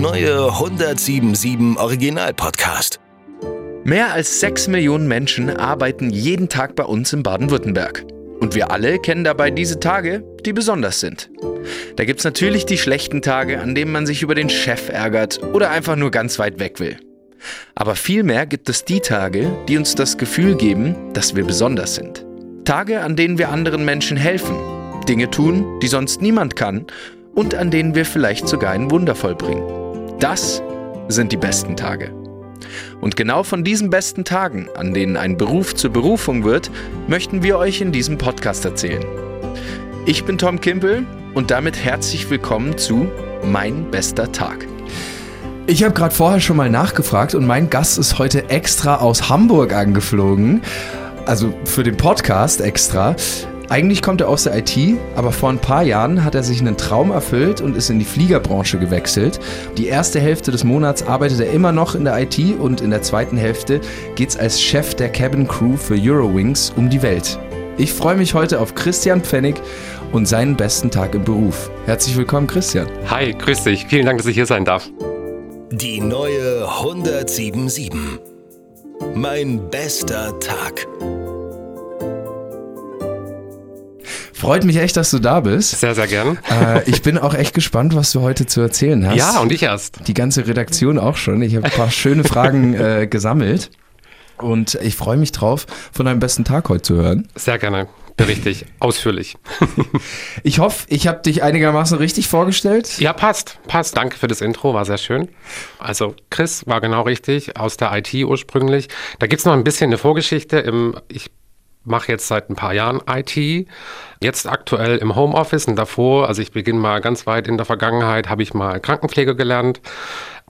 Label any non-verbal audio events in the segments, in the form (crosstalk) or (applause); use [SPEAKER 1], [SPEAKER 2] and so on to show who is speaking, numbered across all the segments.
[SPEAKER 1] neue 1077 Original Podcast.
[SPEAKER 2] Mehr als 6 Millionen Menschen arbeiten jeden Tag bei uns in Baden-Württemberg. Und wir alle kennen dabei diese Tage, die besonders sind. Da gibt es natürlich die schlechten Tage, an denen man sich über den Chef ärgert oder einfach nur ganz weit weg will. Aber vielmehr gibt es die Tage, die uns das Gefühl geben, dass wir besonders sind. Tage, an denen wir anderen Menschen helfen, Dinge tun, die sonst niemand kann und an denen wir vielleicht sogar ein Wunder vollbringen. Das sind die besten Tage. Und genau von diesen besten Tagen, an denen ein Beruf zur Berufung wird, möchten wir euch in diesem Podcast erzählen. Ich bin Tom Kimpel und damit herzlich willkommen zu Mein bester Tag.
[SPEAKER 3] Ich habe gerade vorher schon mal nachgefragt und mein Gast ist heute extra aus Hamburg angeflogen. Also für den Podcast extra. Eigentlich kommt er aus der IT, aber vor ein paar Jahren hat er sich einen Traum erfüllt und ist in die Fliegerbranche gewechselt. Die erste Hälfte des Monats arbeitet er immer noch in der IT und in der zweiten Hälfte geht es als Chef der Cabin Crew für Eurowings um die Welt. Ich freue mich heute auf Christian Pfennig und seinen besten Tag im Beruf. Herzlich willkommen, Christian.
[SPEAKER 4] Hi, grüß dich. Vielen Dank, dass ich hier sein darf.
[SPEAKER 1] Die neue 1077. Mein bester Tag.
[SPEAKER 3] Freut mich echt, dass du da bist.
[SPEAKER 4] Sehr, sehr gern.
[SPEAKER 3] Äh, ich bin auch echt gespannt, was du heute zu erzählen hast.
[SPEAKER 4] Ja, und ich erst.
[SPEAKER 3] Die ganze Redaktion auch schon. Ich habe ein paar schöne Fragen (laughs) äh, gesammelt. Und ich freue mich drauf, von deinem besten Tag heute zu hören.
[SPEAKER 4] Sehr gerne. Richtig, ausführlich. (laughs)
[SPEAKER 3] ich hoffe, ich habe dich einigermaßen richtig vorgestellt.
[SPEAKER 4] Ja, passt, passt. Danke für das Intro, war sehr schön. Also Chris war genau richtig, aus der IT ursprünglich. Da gibt es noch ein bisschen eine Vorgeschichte. ich mache jetzt seit ein paar Jahren IT, jetzt aktuell im Homeoffice und davor, also ich beginne mal ganz weit in der Vergangenheit, habe ich mal Krankenpflege gelernt,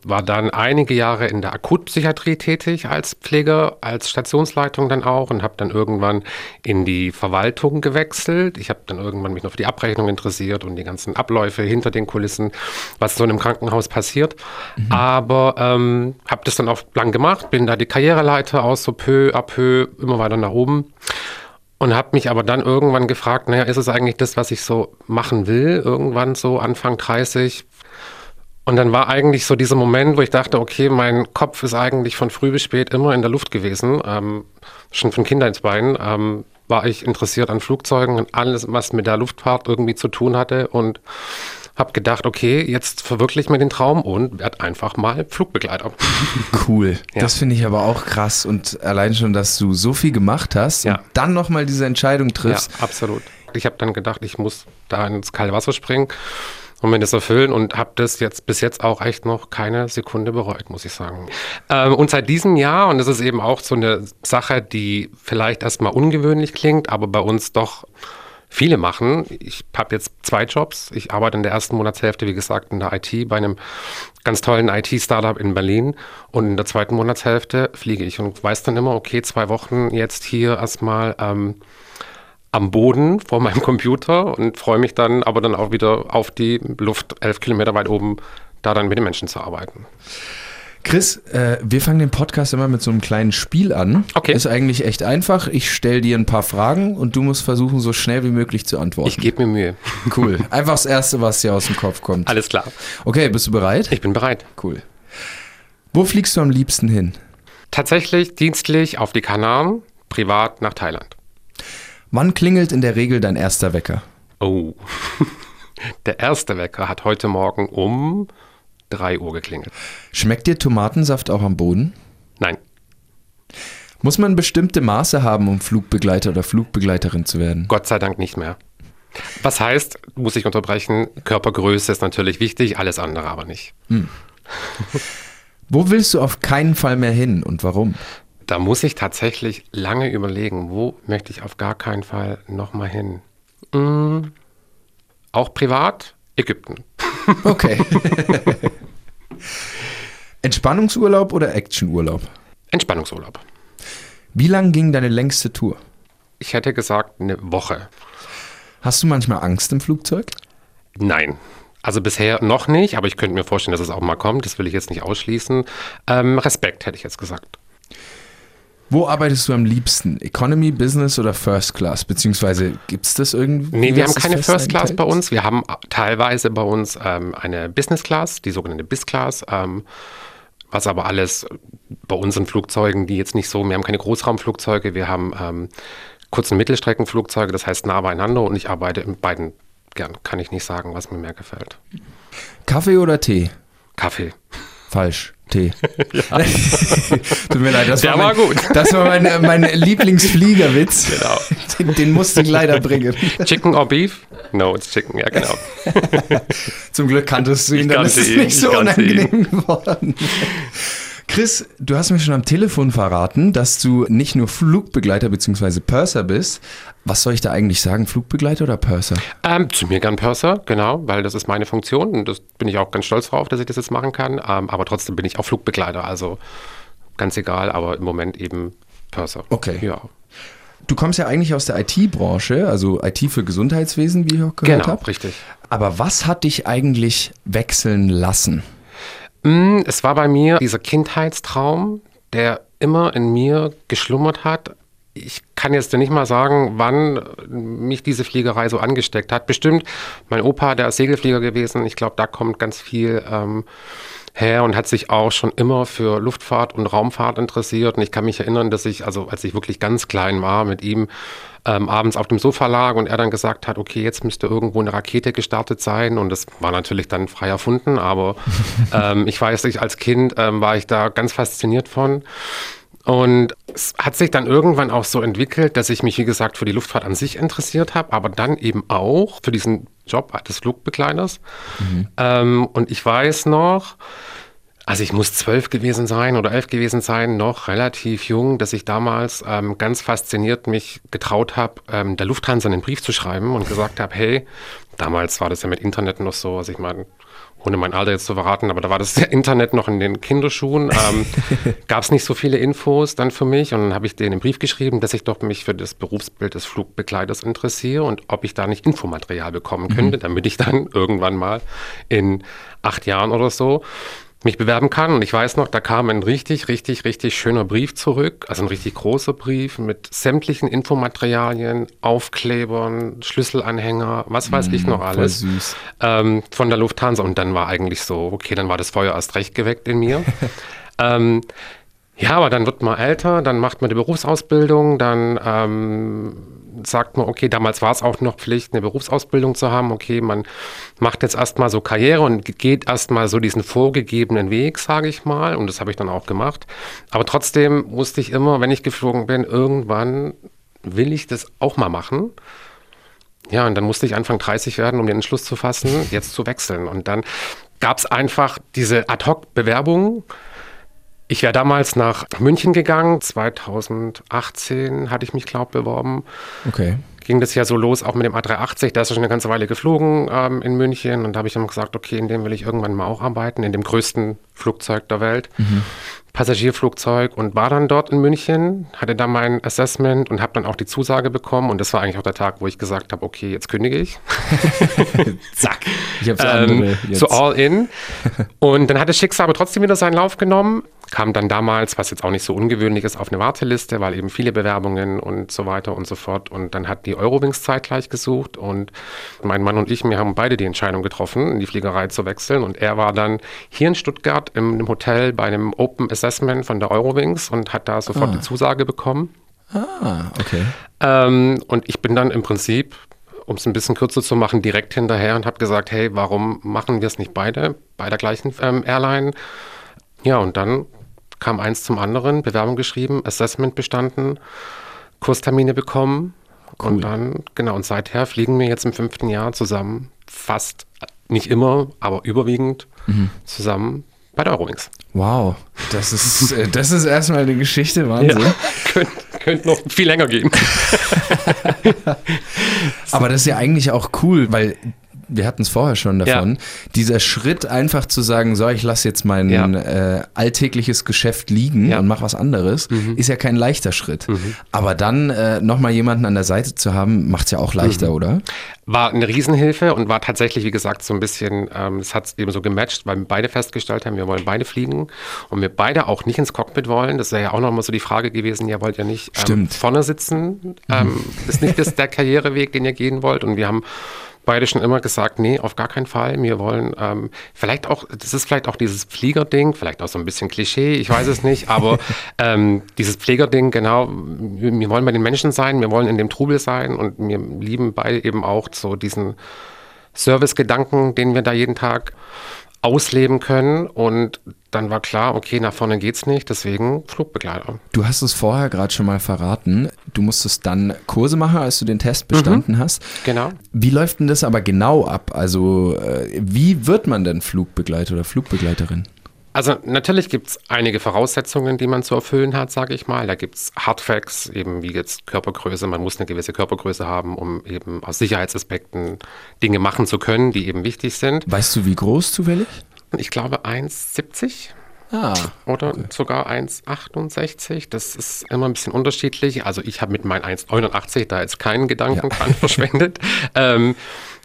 [SPEAKER 4] war dann einige Jahre in der Akutpsychiatrie tätig als Pfleger, als Stationsleitung dann auch und habe dann irgendwann in die Verwaltung gewechselt. Ich habe dann irgendwann mich noch für die Abrechnung interessiert und die ganzen Abläufe hinter den Kulissen, was so in einem Krankenhaus passiert. Mhm. Aber ähm, habe das dann auch lang gemacht, bin da die Karriereleiter aus, so peu à peu immer weiter nach oben. Und habe mich aber dann irgendwann gefragt, naja, ist es eigentlich das, was ich so machen will? Irgendwann so Anfang 30, und dann war eigentlich so dieser Moment, wo ich dachte, okay, mein Kopf ist eigentlich von früh bis spät immer in der Luft gewesen, ähm, schon von Kindheitsbeinen. Ähm, war ich interessiert an Flugzeugen und alles, was mit der Luftfahrt irgendwie zu tun hatte und habe gedacht, okay, jetzt verwirkliche mir den Traum und werde einfach mal Flugbegleiter. (laughs)
[SPEAKER 3] Cool. Ja. Das finde ich aber auch krass und allein schon, dass du so viel gemacht hast ja. und dann nochmal diese Entscheidung triffst.
[SPEAKER 4] Ja, absolut. Ich habe dann gedacht, ich muss da ins kalte Wasser springen und mir das erfüllen und habe das jetzt bis jetzt auch echt noch keine Sekunde bereut, muss ich sagen. Ähm, und seit diesem Jahr, und das ist eben auch so eine Sache, die vielleicht erstmal ungewöhnlich klingt, aber bei uns doch viele machen. Ich habe jetzt zwei Jobs. Ich arbeite in der ersten Monatshälfte, wie gesagt, in der IT bei einem ganz tollen IT-Startup in Berlin. Und in der zweiten Monatshälfte fliege ich und weiß dann immer, okay, zwei Wochen jetzt hier erstmal. Ähm, am Boden vor meinem Computer und freue mich dann aber dann auch wieder auf die Luft elf Kilometer weit oben, da dann mit den Menschen zu arbeiten.
[SPEAKER 3] Chris, äh, wir fangen den Podcast immer mit so einem kleinen Spiel an.
[SPEAKER 4] Okay.
[SPEAKER 3] Ist eigentlich echt einfach. Ich stelle dir ein paar Fragen und du musst versuchen, so schnell wie möglich zu antworten.
[SPEAKER 4] Ich gebe mir Mühe.
[SPEAKER 3] Cool. (laughs) Einfach das Erste, was dir aus dem Kopf kommt.
[SPEAKER 4] Alles klar.
[SPEAKER 3] Okay, bist du bereit?
[SPEAKER 4] Ich bin bereit.
[SPEAKER 3] Cool. Wo fliegst du am liebsten hin?
[SPEAKER 4] Tatsächlich dienstlich auf die Kanaren, privat nach Thailand.
[SPEAKER 3] Wann klingelt in der Regel dein erster Wecker?
[SPEAKER 4] Oh, (laughs) der erste Wecker hat heute Morgen um 3 Uhr geklingelt.
[SPEAKER 3] Schmeckt dir Tomatensaft auch am Boden?
[SPEAKER 4] Nein.
[SPEAKER 3] Muss man bestimmte Maße haben, um Flugbegleiter oder Flugbegleiterin zu werden?
[SPEAKER 4] Gott sei Dank nicht mehr. Was heißt, muss ich unterbrechen, Körpergröße ist natürlich wichtig, alles andere aber nicht. Hm. (laughs)
[SPEAKER 3] Wo willst du auf keinen Fall mehr hin und warum?
[SPEAKER 4] Da muss ich tatsächlich lange überlegen, wo möchte ich auf gar keinen Fall nochmal hin. Mhm. Auch privat, Ägypten. (laughs)
[SPEAKER 3] Okay. (laughs) Entspannungsurlaub oder Actionurlaub?
[SPEAKER 4] Entspannungsurlaub.
[SPEAKER 3] Wie lang ging deine längste Tour?
[SPEAKER 4] Ich hätte gesagt, eine Woche.
[SPEAKER 3] Hast du manchmal Angst im Flugzeug?
[SPEAKER 4] Nein. Also bisher noch nicht, aber ich könnte mir vorstellen, dass es auch mal kommt. Das will ich jetzt nicht ausschließen. Ähm, Respekt hätte ich jetzt gesagt.
[SPEAKER 3] Wo arbeitest du am liebsten? Economy, Business oder First Class? Beziehungsweise gibt es das irgendwie?
[SPEAKER 4] Nee, wir haben keine First Class bei uns. Wir haben teilweise bei uns ähm, eine Business Class, die sogenannte Biz Class. Ähm, was aber alles bei unseren Flugzeugen, die jetzt nicht so, wir haben keine Großraumflugzeuge, wir haben ähm, Kurz- und Mittelstreckenflugzeuge, das heißt nah beieinander und ich arbeite in beiden gern. Kann ich nicht sagen, was mir mehr gefällt.
[SPEAKER 3] Kaffee oder Tee?
[SPEAKER 4] Kaffee.
[SPEAKER 3] Falsch. Tee. (laughs) Tut mir leid, das
[SPEAKER 4] Der
[SPEAKER 3] war, mein,
[SPEAKER 4] war gut.
[SPEAKER 3] Das war mein, mein (laughs) Lieblingsfliegerwitz.
[SPEAKER 4] Genau. (laughs)
[SPEAKER 3] Den, den musste ich leider bringen.
[SPEAKER 4] Chicken or beef? No, it's chicken, ja genau.
[SPEAKER 3] Zum Glück kanntest du ihn,
[SPEAKER 4] Ich
[SPEAKER 3] dann ist es
[SPEAKER 4] ihn,
[SPEAKER 3] nicht so unangenehm geworden. Chris, du hast mir schon am Telefon verraten, dass du nicht nur Flugbegleiter bzw. Purser bist. Was soll ich da eigentlich sagen? Flugbegleiter oder Purser?
[SPEAKER 4] Ähm, zu mir gern Purser, genau, weil das ist meine Funktion und das bin ich auch ganz stolz drauf, dass ich das jetzt machen kann. Ähm, aber trotzdem bin ich auch Flugbegleiter, also ganz egal, aber im Moment eben Purser.
[SPEAKER 3] Okay.
[SPEAKER 4] Ja,
[SPEAKER 3] Du kommst ja eigentlich aus der IT-Branche, also IT für Gesundheitswesen, wie ich auch gehört
[SPEAKER 4] genau,
[SPEAKER 3] habe.
[SPEAKER 4] richtig.
[SPEAKER 3] Aber was hat dich eigentlich wechseln lassen?
[SPEAKER 4] Mm, Es war bei mir dieser Kindheitstraum, der immer in mir geschlummert hat. Ich kann jetzt nicht mal sagen, wann mich diese Fliegerei so angesteckt hat. Bestimmt mein Opa, der ist Segelflieger gewesen. Ich glaube, da kommt ganz viel ähm, her und hat sich auch schon immer für Luftfahrt und Raumfahrt interessiert. Und ich kann mich erinnern, dass ich, also als ich wirklich ganz klein war, mit ihm ähm, abends auf dem Sofa lag und er dann gesagt hat, okay, jetzt müsste irgendwo eine Rakete gestartet sein. Und das war natürlich dann frei erfunden, aber (laughs) ähm, ich weiß nicht, als Kind ähm, war ich da ganz fasziniert von. Und es hat sich dann irgendwann auch so entwickelt, dass ich mich, wie gesagt, für die Luftfahrt an sich interessiert habe, aber dann eben auch für diesen Job des Flugbegleiters. Ähm, und ich weiß noch, also ich muss zwölf gewesen sein oder elf gewesen sein, noch relativ jung, dass ich damals ähm, ganz fasziniert mich getraut habe, ähm, der Lufthansa einen Brief zu schreiben und gesagt habe, hey, damals war das ja mit Internet noch so, also ich meine, ohne mein Alter jetzt zu verraten, aber da war das (laughs) Internet noch in den Kinderschuhen, ähm, (laughs) gab es nicht so viele Infos dann für mich und dann habe ich denen einen Brief geschrieben, dass ich doch mich für das Berufsbild des Flugbegleiters interessiere und ob ich da nicht Infomaterial bekommen könnte, damit ich dann (laughs) irgendwann mal in acht Jahren oder so mich bewerben kann. Und ich weiß noch, da kam ein richtig, richtig, richtig schöner Brief zurück. Also ein richtig großer Brief mit sämtlichen Infomaterialien, Aufklebern, Schlüsselanhänger, was weiß ich noch alles. Ähm, von der Lufthansa. Und dann war eigentlich so, okay, dann war das Feuer erst recht geweckt in mir. (laughs) ähm, ja, aber dann wird man älter, dann macht man die Berufsausbildung, dann ähm, sagt man, okay, damals war es auch noch Pflicht, eine Berufsausbildung zu haben. Okay, man macht jetzt erstmal so Karriere und geht erstmal so diesen vorgegebenen Weg, sage ich mal. Und das habe ich dann auch gemacht. Aber trotzdem wusste ich immer, wenn ich geflogen bin, irgendwann will ich das auch mal machen. Ja, und dann musste ich Anfang 30 werden, um den Entschluss zu fassen, jetzt zu wechseln. Und dann gab es einfach diese Ad-Hoc-Bewerbung. Ich wäre damals nach München gegangen. 2018 hatte ich mich, glaube beworben.
[SPEAKER 3] Okay.
[SPEAKER 4] Ging das ja so los, auch mit dem A380. Da ist er schon eine ganze Weile geflogen ähm, in München. Und da habe ich dann gesagt, okay, in dem will ich irgendwann mal auch arbeiten, in dem größten Flugzeug der Welt. Passagierflugzeug und war dann dort in München, hatte da mein Assessment und habe dann auch die Zusage bekommen. Und das war eigentlich auch der Tag, wo ich gesagt habe, okay, jetzt kündige ich. (laughs)
[SPEAKER 3] Zack. Ich hab's
[SPEAKER 4] Ähm,
[SPEAKER 3] jetzt.
[SPEAKER 4] so all in. Und dann hat das Schicksal aber trotzdem wieder seinen Lauf genommen. Kam dann damals, was jetzt auch nicht so ungewöhnlich ist, auf eine Warteliste, weil eben viele Bewerbungen und so weiter und so fort. Und dann hat die Eurowings zeitgleich gesucht und mein Mann und ich, wir haben beide die Entscheidung getroffen, in die Fliegerei zu wechseln. Und er war dann hier in Stuttgart im, im Hotel bei einem Open Assessment von der Eurowings und hat da sofort die Zusage bekommen.
[SPEAKER 3] ah, okay.
[SPEAKER 4] Ähm, und ich bin dann im Prinzip, um es ein bisschen kürzer zu machen, direkt hinterher und habe gesagt, hey, warum machen wir es nicht beide bei der gleichen ähm, Airline? Ja, und dann kam eins zum anderen, Bewerbung geschrieben, Assessment bestanden, Kurstermine bekommen
[SPEAKER 3] Cool.
[SPEAKER 4] und dann, genau, und seither fliegen wir jetzt im fünften Jahr zusammen, fast, nicht immer, aber überwiegend zusammen bei der Eurowings.
[SPEAKER 3] Wow. Das ist, äh, das ist erstmal eine Geschichte, Wahnsinn. (laughs)
[SPEAKER 4] Könnte könnt noch viel länger gehen. (laughs)
[SPEAKER 3] Aber das ist ja eigentlich auch cool, weil wir hatten es vorher schon davon, dieser Schritt einfach zu sagen, so, ich lasse jetzt mein
[SPEAKER 4] Ja.
[SPEAKER 3] äh, alltägliches Geschäft liegen
[SPEAKER 4] Ja.
[SPEAKER 3] und mach was anderes, ist ja kein leichter Schritt. Aber dann äh, nochmal jemanden an der Seite zu haben, macht es ja auch leichter, oder?
[SPEAKER 4] War eine Riesenhilfe und war tatsächlich, wie gesagt, so ein bisschen, ähm, es hat eben so gematcht, weil wir beide festgestellt haben, wir wollen beide fliegen und wir beide auch nicht ins Cockpit wollen. Das wäre ja auch nochmal so die Frage gewesen, ja, wollt ihr nicht ähm,
[SPEAKER 3] Stimmt.
[SPEAKER 4] vorne sitzen? Ähm, ist nicht das der Karriereweg, den ihr gehen wollt? Und wir haben beide schon immer gesagt, nee, auf gar keinen Fall. Wir wollen ähm, vielleicht auch, das ist vielleicht auch dieses Pflegerding, vielleicht auch so ein bisschen Klischee, ich weiß es nicht, aber (laughs) ähm, dieses Pflegerding, genau, wir, wir wollen bei den Menschen sein, wir wollen in dem Trubel sein und wir lieben beide eben auch so diesen Servicegedanken, den wir da jeden Tag ausleben können. Und dann war klar, okay, nach vorne geht's nicht, deswegen Flugbegleiter.
[SPEAKER 3] Du hast es vorher gerade schon mal verraten. Du musstest dann Kurse machen, als du den Test bestanden hast.
[SPEAKER 4] Genau.
[SPEAKER 3] Wie läuft denn das aber genau ab? Also, äh, wie wird man denn Flugbegleiter oder Flugbegleiterin?
[SPEAKER 4] Also natürlich gibt es einige Voraussetzungen, die man zu erfüllen hat, sage ich mal. Da gibt es Hardfacts, eben wie jetzt Körpergröße. Man muss eine gewisse Körpergröße haben, um eben aus Sicherheitsaspekten Dinge machen zu können, die eben wichtig sind.
[SPEAKER 3] Weißt du, wie groß zufällig?
[SPEAKER 4] Ich glaube 1,70
[SPEAKER 3] Ah,
[SPEAKER 4] oder sogar 1,68. Das ist immer ein bisschen unterschiedlich. Also ich habe mit meinen 1,89 da jetzt keinen Gedanken dran (laughs) verschwendet. Ähm,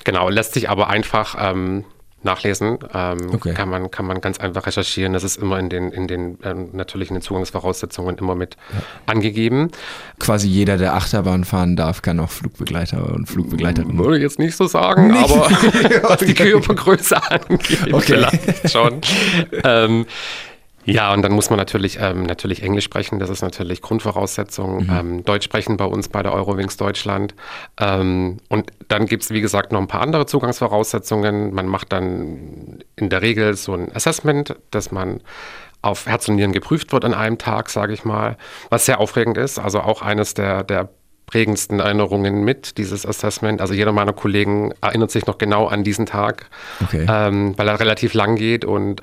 [SPEAKER 4] genau, lässt sich aber einfach ähm, nachlesen. Ähm,
[SPEAKER 3] Okay.
[SPEAKER 4] kann, man, kann man ganz einfach recherchieren. Das ist immer in den, in den ähm, natürlich in den Zugangsvoraussetzungen immer mit angegeben.
[SPEAKER 3] quasi jeder, der Achterbahn fahren darf, kann auch Flugbegleiter und Flugbegleiterin.
[SPEAKER 4] Würde ich jetzt nicht so sagen, aber (laughs) was die Körpergröße (laughs) angeht,
[SPEAKER 3] Okay.
[SPEAKER 4] vielleicht schon. (laughs) ähm, ja, und dann muss man natürlich, ähm, natürlich Englisch sprechen, das ist natürlich Grundvoraussetzung. Ähm, Deutsch sprechen bei uns bei der Eurowings Deutschland. Ähm, und dann gibt es, wie gesagt, noch ein paar andere Zugangsvoraussetzungen. Man macht dann in der Regel so ein Assessment, dass man auf Herz und Nieren geprüft wird an einem Tag, sage ich mal, was sehr aufregend ist. Also auch eines der, der prägendsten Erinnerungen mit, dieses Assessment. Also jeder meiner Kollegen erinnert sich noch genau an diesen Tag,
[SPEAKER 3] Okay.
[SPEAKER 4] ähm, weil er relativ lang geht und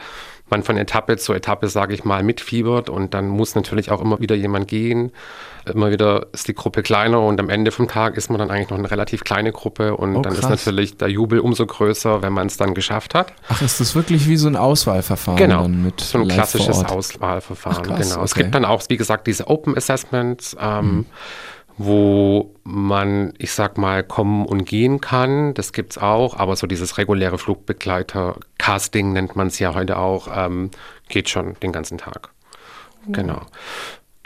[SPEAKER 4] man von Etappe zu Etappe, sage ich mal, mitfiebert und dann muss natürlich auch immer wieder jemand gehen. Immer wieder ist die Gruppe kleiner und am Ende vom Tag ist man dann eigentlich noch eine relativ kleine Gruppe und
[SPEAKER 3] Oh,
[SPEAKER 4] dann ist
[SPEAKER 3] krass.
[SPEAKER 4] natürlich der Jubel umso größer, wenn man es dann geschafft hat.
[SPEAKER 3] Ach, ist das wirklich wie so ein Auswahlverfahren
[SPEAKER 4] Genau,
[SPEAKER 3] mit
[SPEAKER 4] so ein
[SPEAKER 3] live
[SPEAKER 4] klassisches? Auswahlverfahren.
[SPEAKER 3] Ach, krass,
[SPEAKER 4] genau. Es
[SPEAKER 3] okay.
[SPEAKER 4] gibt dann auch, wie gesagt, diese Open Assessments, ähm,
[SPEAKER 3] Mhm.
[SPEAKER 4] Wo man, ich sag mal, kommen und gehen kann. Das gibt's auch, aber so dieses reguläre Flugbegleiter-Casting nennt man es ja heute auch, ähm, geht schon den ganzen Tag. Genau.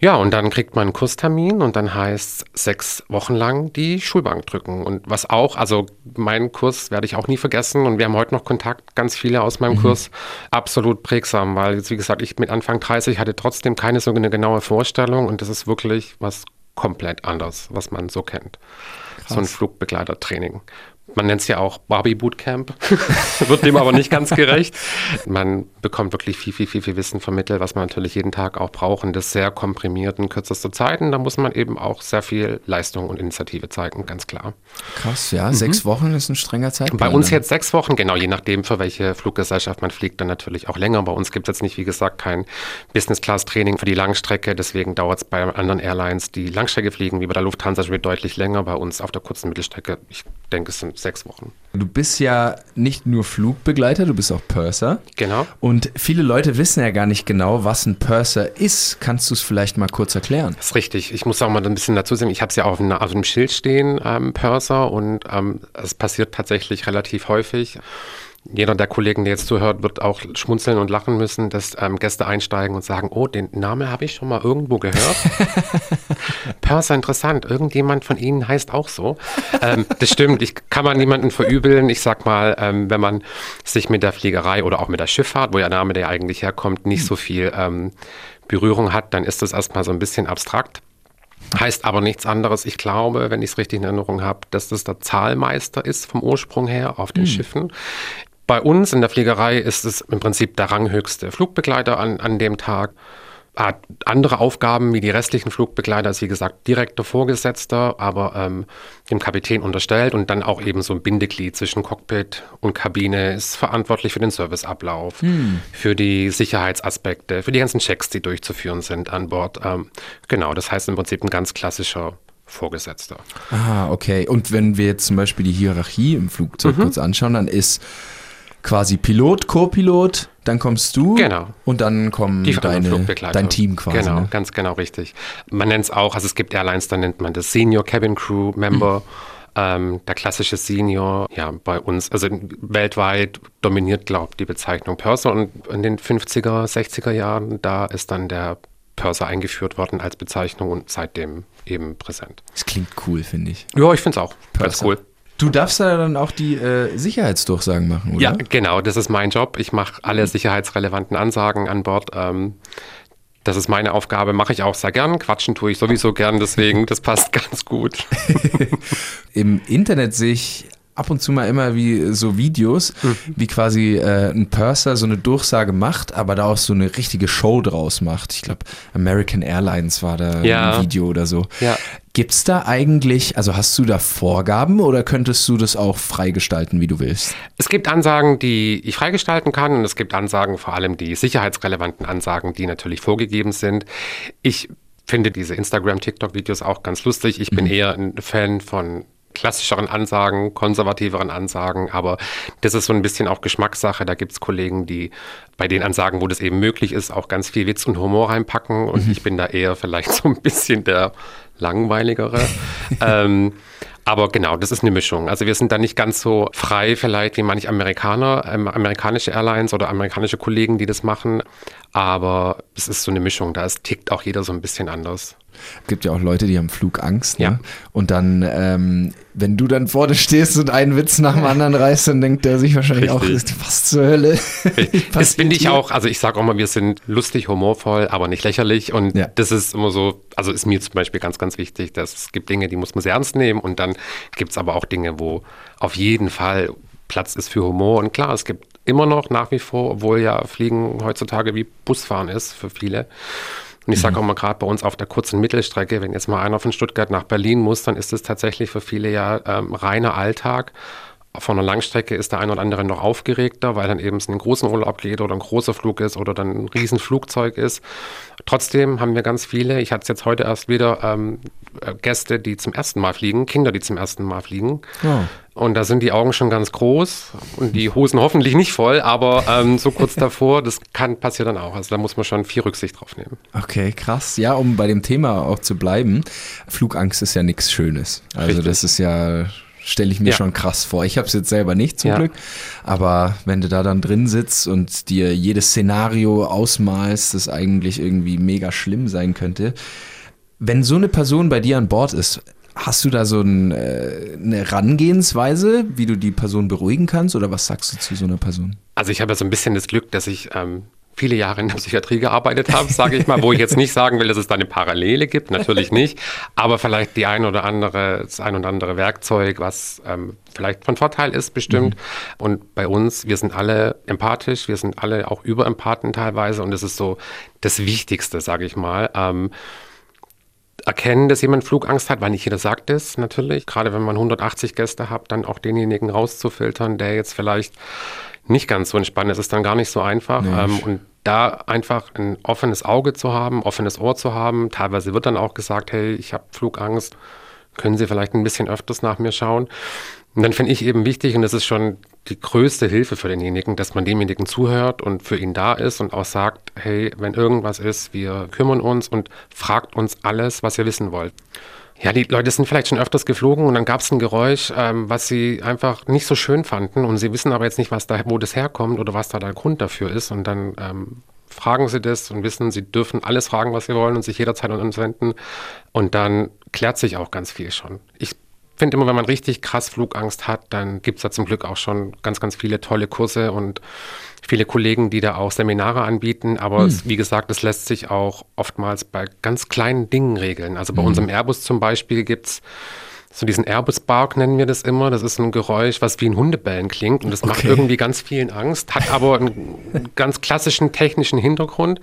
[SPEAKER 4] Ja, und dann kriegt man einen Kurstermin und dann heißt sechs Wochen lang die Schulbank drücken. Und was auch, also meinen Kurs werde ich auch nie vergessen und wir haben heute noch Kontakt, ganz viele aus meinem Kurs, absolut prägsam, weil jetzt, wie gesagt, ich mit Anfang 30 hatte trotzdem keine so eine genaue Vorstellung und das ist wirklich was komplett anders, was man so kennt. So ein Flugbegleitertraining. Man nennt es ja auch Barbie Bootcamp, (laughs) wird dem aber nicht ganz gerecht. Man bekommt wirklich viel, viel, viel, viel Wissen vermittelt, was man natürlich jeden Tag auch braucht und das sehr komprimiert in kürzester Zeit. Und da muss man eben auch sehr viel Leistung und Initiative zeigen, ganz klar.
[SPEAKER 3] Krass, ja. Sechs Wochen ist ein strenger Zeitplan.
[SPEAKER 4] Bei uns jetzt sechs Wochen, genau, je nachdem, für welche Fluggesellschaft man fliegt, dann natürlich auch länger. Bei uns gibt es jetzt nicht, wie gesagt, kein Business-Class-Training für die Langstrecke. Deswegen dauert es bei anderen Airlines, die Langstrecke fliegen, wie bei der Lufthansa, schon wieder deutlich länger. Bei uns auf der kurzen Mittelstrecke, ich denke, es sind sechs Wochen.
[SPEAKER 3] Du bist ja nicht nur Flugbegleiter, du bist auch Purser.
[SPEAKER 4] Genau.
[SPEAKER 3] Und viele Leute wissen ja gar nicht genau, was ein Purser ist. Kannst du es vielleicht mal kurz erklären?
[SPEAKER 4] Das ist richtig. Ich muss auch mal ein bisschen dazu sagen, ich habe es ja auf, einer- auf einem Schild stehen, ähm, Purser, und ähm, es passiert tatsächlich relativ häufig. Jeder der Kollegen, der jetzt zuhört, wird auch schmunzeln und lachen müssen, dass ähm, Gäste einsteigen und sagen, oh, den Namen habe ich schon mal irgendwo gehört. (laughs) Purser, interessant. Irgendjemand von Ihnen heißt auch so. Ähm, das stimmt. Ich kann man niemanden verübeln. Ich sag mal, ähm, wenn man sich mit der Fliegerei oder auch mit der Schifffahrt, wo der Name der eigentlich herkommt, nicht so viel ähm, Berührung hat, dann ist das erstmal so ein bisschen abstrakt. Heißt aber nichts anderes. Ich glaube, wenn ich es richtig in Erinnerung habe, dass das der Zahlmeister ist vom Ursprung her auf den Schiffen. Bei uns in der Fliegerei ist es im Prinzip der ranghöchste Flugbegleiter an, an dem Tag. Hat andere Aufgaben wie die restlichen Flugbegleiter, ist wie gesagt direkter Vorgesetzter, aber ähm, dem Kapitän unterstellt und dann auch eben so ein Bindeglied zwischen Cockpit und Kabine, ist verantwortlich für den Serviceablauf, für die Sicherheitsaspekte, für die ganzen Checks, die durchzuführen sind an Bord. Ähm, genau, das heißt im Prinzip ein ganz klassischer Vorgesetzter.
[SPEAKER 3] Ah, okay. Und wenn wir jetzt zum Beispiel die Hierarchie im Flugzeug
[SPEAKER 4] Mhm.
[SPEAKER 3] kurz anschauen, dann ist quasi Pilot, Co-Pilot, dann kommst du
[SPEAKER 4] Genau.
[SPEAKER 3] und dann kommen deine,
[SPEAKER 4] Flugbegleiter.
[SPEAKER 3] dein Team quasi.
[SPEAKER 4] Genau,
[SPEAKER 3] Ne?
[SPEAKER 4] ganz genau richtig. Man nennt es auch, also es gibt Airlines, da nennt man das Senior Cabin Crew Member. Ähm, der klassische Senior, ja, bei uns, also weltweit dominiert, glaube ich, die Bezeichnung Purser und in den 50er, 60er Jahren, da ist dann der Purser eingeführt worden als Bezeichnung und seitdem eben präsent.
[SPEAKER 3] Das klingt cool, finde ich.
[SPEAKER 4] Ja, ich finde es auch ganz
[SPEAKER 3] Purser.
[SPEAKER 4] cool.
[SPEAKER 3] Du darfst da dann auch die äh, Sicherheitsdurchsagen machen, oder?
[SPEAKER 4] Ja, genau, das ist mein Job. Ich mache alle sicherheitsrelevanten Ansagen an Bord. Ähm, das ist meine Aufgabe, mache ich auch sehr gern. Quatschen tue ich sowieso gern, deswegen, das passt (laughs) ganz gut. (laughs)
[SPEAKER 3] Im Internet sehe ich ab und zu mal immer wie so Videos,
[SPEAKER 4] Mhm.
[SPEAKER 3] wie quasi äh, ein Purser so eine Durchsage macht, aber da auch so eine richtige Show draus macht. Ich glaube, American Airlines war da
[SPEAKER 4] Ja.
[SPEAKER 3] ein Video oder so.
[SPEAKER 4] Ja.
[SPEAKER 3] Gibt's da eigentlich, also hast du da Vorgaben oder könntest du das auch freigestalten, wie du willst?
[SPEAKER 4] Es gibt Ansagen, die ich freigestalten kann und es gibt Ansagen, vor allem die sicherheitsrelevanten Ansagen, die natürlich vorgegeben sind. Ich finde diese Instagram, TikTok-Videos auch ganz lustig. Ich bin eher ein Fan von klassischeren Ansagen, konservativeren Ansagen, aber das ist so ein bisschen auch Geschmackssache. Da gibt es Kollegen, die bei den Ansagen, wo das eben möglich ist, auch ganz viel Witz und Humor reinpacken und ich bin da eher vielleicht (laughs) so ein bisschen der langweiligere. (laughs) ähm, aber genau, das ist eine Mischung. Also wir sind da nicht ganz so frei vielleicht wie manche Amerikaner, ähm, amerikanische Airlines oder amerikanische Kollegen, die das machen. Aber es ist so eine Mischung. Da ist, tickt auch jeder so ein bisschen anders.
[SPEAKER 3] gibt ja auch Leute, die haben Flugangst. Ne?
[SPEAKER 4] Ja.
[SPEAKER 3] Und dann, ähm, wenn du dann vor dir stehst und einen Witz nach dem anderen reißt, dann denkt der sich wahrscheinlich
[SPEAKER 4] Richtig.
[SPEAKER 3] auch, was zur Hölle. (laughs)
[SPEAKER 4] Das finde ich auch, also ich sage auch mal, wir sind lustig, humorvoll, aber nicht lächerlich. Und
[SPEAKER 3] Ja.
[SPEAKER 4] das ist immer so, also ist mir zum Beispiel ganz, ganz wichtig, dass es gibt Dinge, die muss man sehr ernst nehmen und dann gibt es aber auch Dinge, wo auf jeden Fall Platz ist für Humor. Und klar, es gibt immer noch nach wie vor, obwohl ja Fliegen heutzutage wie Busfahren ist für viele. Und ich sage auch mal gerade bei uns auf der kurzen Mittelstrecke, wenn jetzt mal einer von Stuttgart nach Berlin muss, dann ist es tatsächlich für viele ja ähm, reiner Alltag. Von einer Langstrecke ist der ein oder andere noch aufgeregter, weil dann eben es in einen großen Urlaub geht oder ein großer Flug ist oder dann ein Riesenflugzeug ist. Trotzdem haben wir ganz viele, ich hatte es jetzt heute erst wieder, ähm, äh, Gäste, die zum ersten Mal fliegen, Kinder, die zum ersten Mal fliegen.
[SPEAKER 3] Oh.
[SPEAKER 4] Und da sind die Augen schon ganz groß und die Hosen hoffentlich nicht voll, aber ähm, so kurz (laughs) davor, das kann passiert dann auch. Also da muss man schon viel Rücksicht drauf nehmen.
[SPEAKER 3] Okay, krass. Ja, um bei dem Thema auch zu bleiben. Flugangst ist ja nichts Schönes. Also
[SPEAKER 4] Richtig.
[SPEAKER 3] das ist ja, stelle ich mir
[SPEAKER 4] Ja.
[SPEAKER 3] schon krass vor. Ich habe es jetzt selber nicht zum
[SPEAKER 4] Ja.
[SPEAKER 3] Glück. Aber wenn du da dann drin sitzt und dir jedes Szenario ausmalst, das eigentlich irgendwie mega schlimm sein könnte. Wenn so eine Person bei dir an Bord ist, hast du da so ein, äh, eine Herangehensweise, wie du die Person beruhigen kannst? Oder was sagst du zu so einer Person?
[SPEAKER 4] Also ich habe ja so ein bisschen das Glück, dass ich ähm, viele Jahre in der Psychiatrie gearbeitet habe, sage ich mal, wo ich jetzt nicht sagen will, dass es da eine Parallele gibt, natürlich nicht, aber vielleicht die ein oder andere, das ein oder andere Werkzeug, was ähm, vielleicht von Vorteil ist, bestimmt. Und bei uns, wir sind alle empathisch, wir sind alle auch Überempathen teilweise und das ist so das Wichtigste, sage ich mal. Ähm, erkennen, dass jemand Flugangst hat, weil nicht jeder sagt es natürlich. Gerade wenn man 180 Gäste hat, dann auch denjenigen rauszufiltern, der jetzt vielleicht nicht ganz so entspannt ist, ist dann gar nicht so einfach. Ähm, und da einfach ein offenes Auge zu haben, offenes Ohr zu haben. Teilweise wird dann auch gesagt, hey, ich habe Flugangst, können Sie vielleicht ein bisschen öfters nach mir schauen. Und dann finde ich eben wichtig, und das ist schon die größte Hilfe für denjenigen, dass man demjenigen zuhört und für ihn da ist und auch sagt, hey, wenn irgendwas ist, wir kümmern uns und fragt uns alles, was ihr wissen wollt. Ja, die Leute sind vielleicht schon öfters geflogen und dann gab es ein Geräusch, ähm, was sie einfach nicht so schön fanden und sie wissen aber jetzt nicht, was da, wo das herkommt oder was da der Grund dafür ist und dann ähm, fragen sie das und wissen, sie dürfen alles fragen, was sie wollen und sich jederzeit an uns wenden und dann klärt sich auch ganz viel schon. Ich finde immer, wenn man richtig krass Flugangst hat, dann gibt es da zum Glück auch schon ganz, ganz viele tolle Kurse und viele Kollegen, die da auch Seminare anbieten. Aber es, wie gesagt, es lässt sich auch oftmals bei ganz kleinen Dingen regeln. Also bei unserem Airbus zum Beispiel gibt es so diesen Airbus-Bark nennen wir das immer. Das ist ein Geräusch, was wie ein Hundebellen klingt und das macht
[SPEAKER 3] Okay.
[SPEAKER 4] irgendwie ganz vielen Angst, hat aber einen ganz klassischen technischen Hintergrund,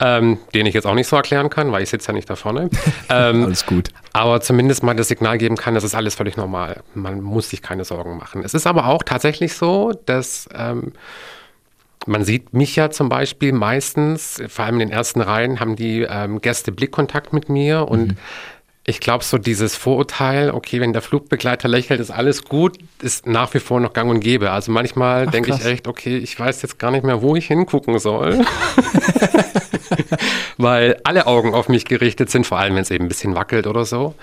[SPEAKER 4] ähm, den ich jetzt auch nicht so erklären kann, weil ich sitze ja nicht da vorne. (laughs) Ähm,
[SPEAKER 3] Alles gut.
[SPEAKER 4] aber zumindest mal das Signal geben kann, das ist alles völlig normal. Man muss sich keine Sorgen machen. Es ist aber auch tatsächlich so, dass ähm, man sieht mich ja zum Beispiel meistens, vor allem in den ersten Reihen, haben die ähm, Gäste Blickkontakt mit mir und Ich glaube, so dieses Vorurteil, okay, wenn der Flugbegleiter lächelt, ist alles gut, ist nach wie vor noch gang und gäbe. Also manchmal denke ich echt, okay, ich weiß jetzt gar nicht mehr, wo ich hingucken soll. (laughs) (laughs) Weil alle Augen auf mich gerichtet sind, vor allem wenn es eben ein bisschen wackelt oder so.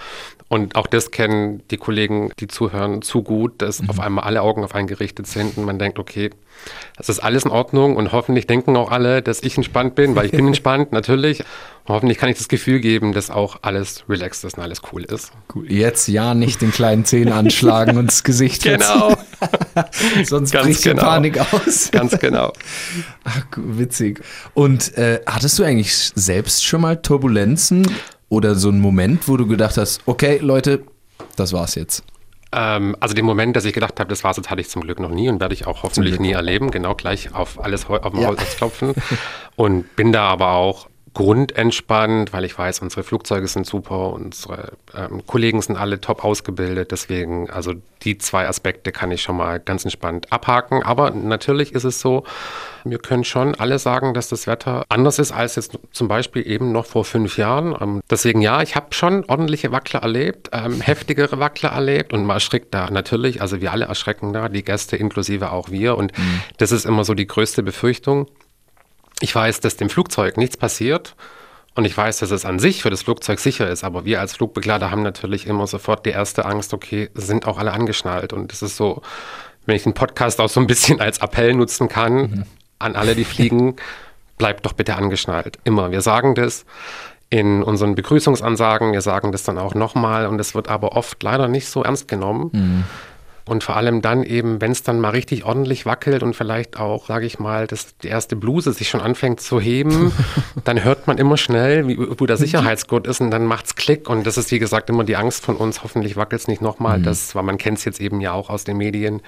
[SPEAKER 4] Und auch das kennen die Kollegen, die zuhören, zu gut, dass mhm. auf einmal alle Augen auf einen gerichtet sind und man denkt, okay, das ist alles in Ordnung und hoffentlich denken auch alle, dass ich entspannt bin, weil ich bin (laughs) entspannt, natürlich. Und hoffentlich kann ich das Gefühl geben, dass auch alles relaxed ist und alles cool ist.
[SPEAKER 3] Cool. Jetzt ja nicht den kleinen Zehen anschlagen und das Gesicht
[SPEAKER 4] Genau. (laughs)
[SPEAKER 3] Sonst Ganz bricht genau. Panik aus. (laughs)
[SPEAKER 4] Ganz genau.
[SPEAKER 3] Ach, witzig. Und äh, hattest du eigentlich selbst schon mal Turbulenzen oder so einen Moment, wo du gedacht hast, okay, Leute, das war's jetzt?
[SPEAKER 4] Ähm, also den Moment, dass ich gedacht habe, das war's jetzt, hatte ich zum Glück noch nie und werde ich auch hoffentlich nie erleben. Genau, gleich auf alles auf dem ja. Holz klopfen. (laughs) und bin da aber auch grundentspannt, weil ich weiß, unsere Flugzeuge sind super, unsere ähm, Kollegen sind alle top ausgebildet. Deswegen, also die zwei Aspekte kann ich schon mal ganz entspannt abhaken. Aber natürlich ist es so, wir können schon alle sagen, dass das Wetter anders ist als jetzt zum Beispiel eben noch vor fünf Jahren. Ähm, deswegen ja, ich habe schon ordentliche Wackler erlebt, ähm, heftigere Wackler erlebt und man erschrickt da natürlich. Also wir alle erschrecken da, die Gäste inklusive auch wir. Und mhm. das ist immer so die größte Befürchtung. Ich weiß, dass dem Flugzeug nichts passiert. Und ich weiß, dass es an sich für das Flugzeug sicher ist, aber wir als Flugbegleiter haben natürlich immer sofort die erste Angst, okay, sind auch alle angeschnallt. Und das ist so, wenn ich den Podcast auch so ein bisschen als Appell nutzen kann, mhm. an alle, die fliegen, bleibt doch bitte angeschnallt. Immer. Wir sagen das in unseren Begrüßungsansagen, wir sagen das dann auch nochmal und es wird aber oft leider nicht so ernst genommen. Mhm. Und vor allem dann eben, wenn es dann mal richtig ordentlich wackelt und vielleicht auch, sage ich mal, dass die erste Bluse sich schon anfängt zu heben, (laughs) dann hört man immer schnell, wie, wo der Sicherheitsgurt ist und dann macht es Klick. Und das ist, wie gesagt, immer die Angst von uns. Hoffentlich wackelt es nicht nochmal. Mhm. Das, weil man kennt es jetzt eben ja auch aus den Medien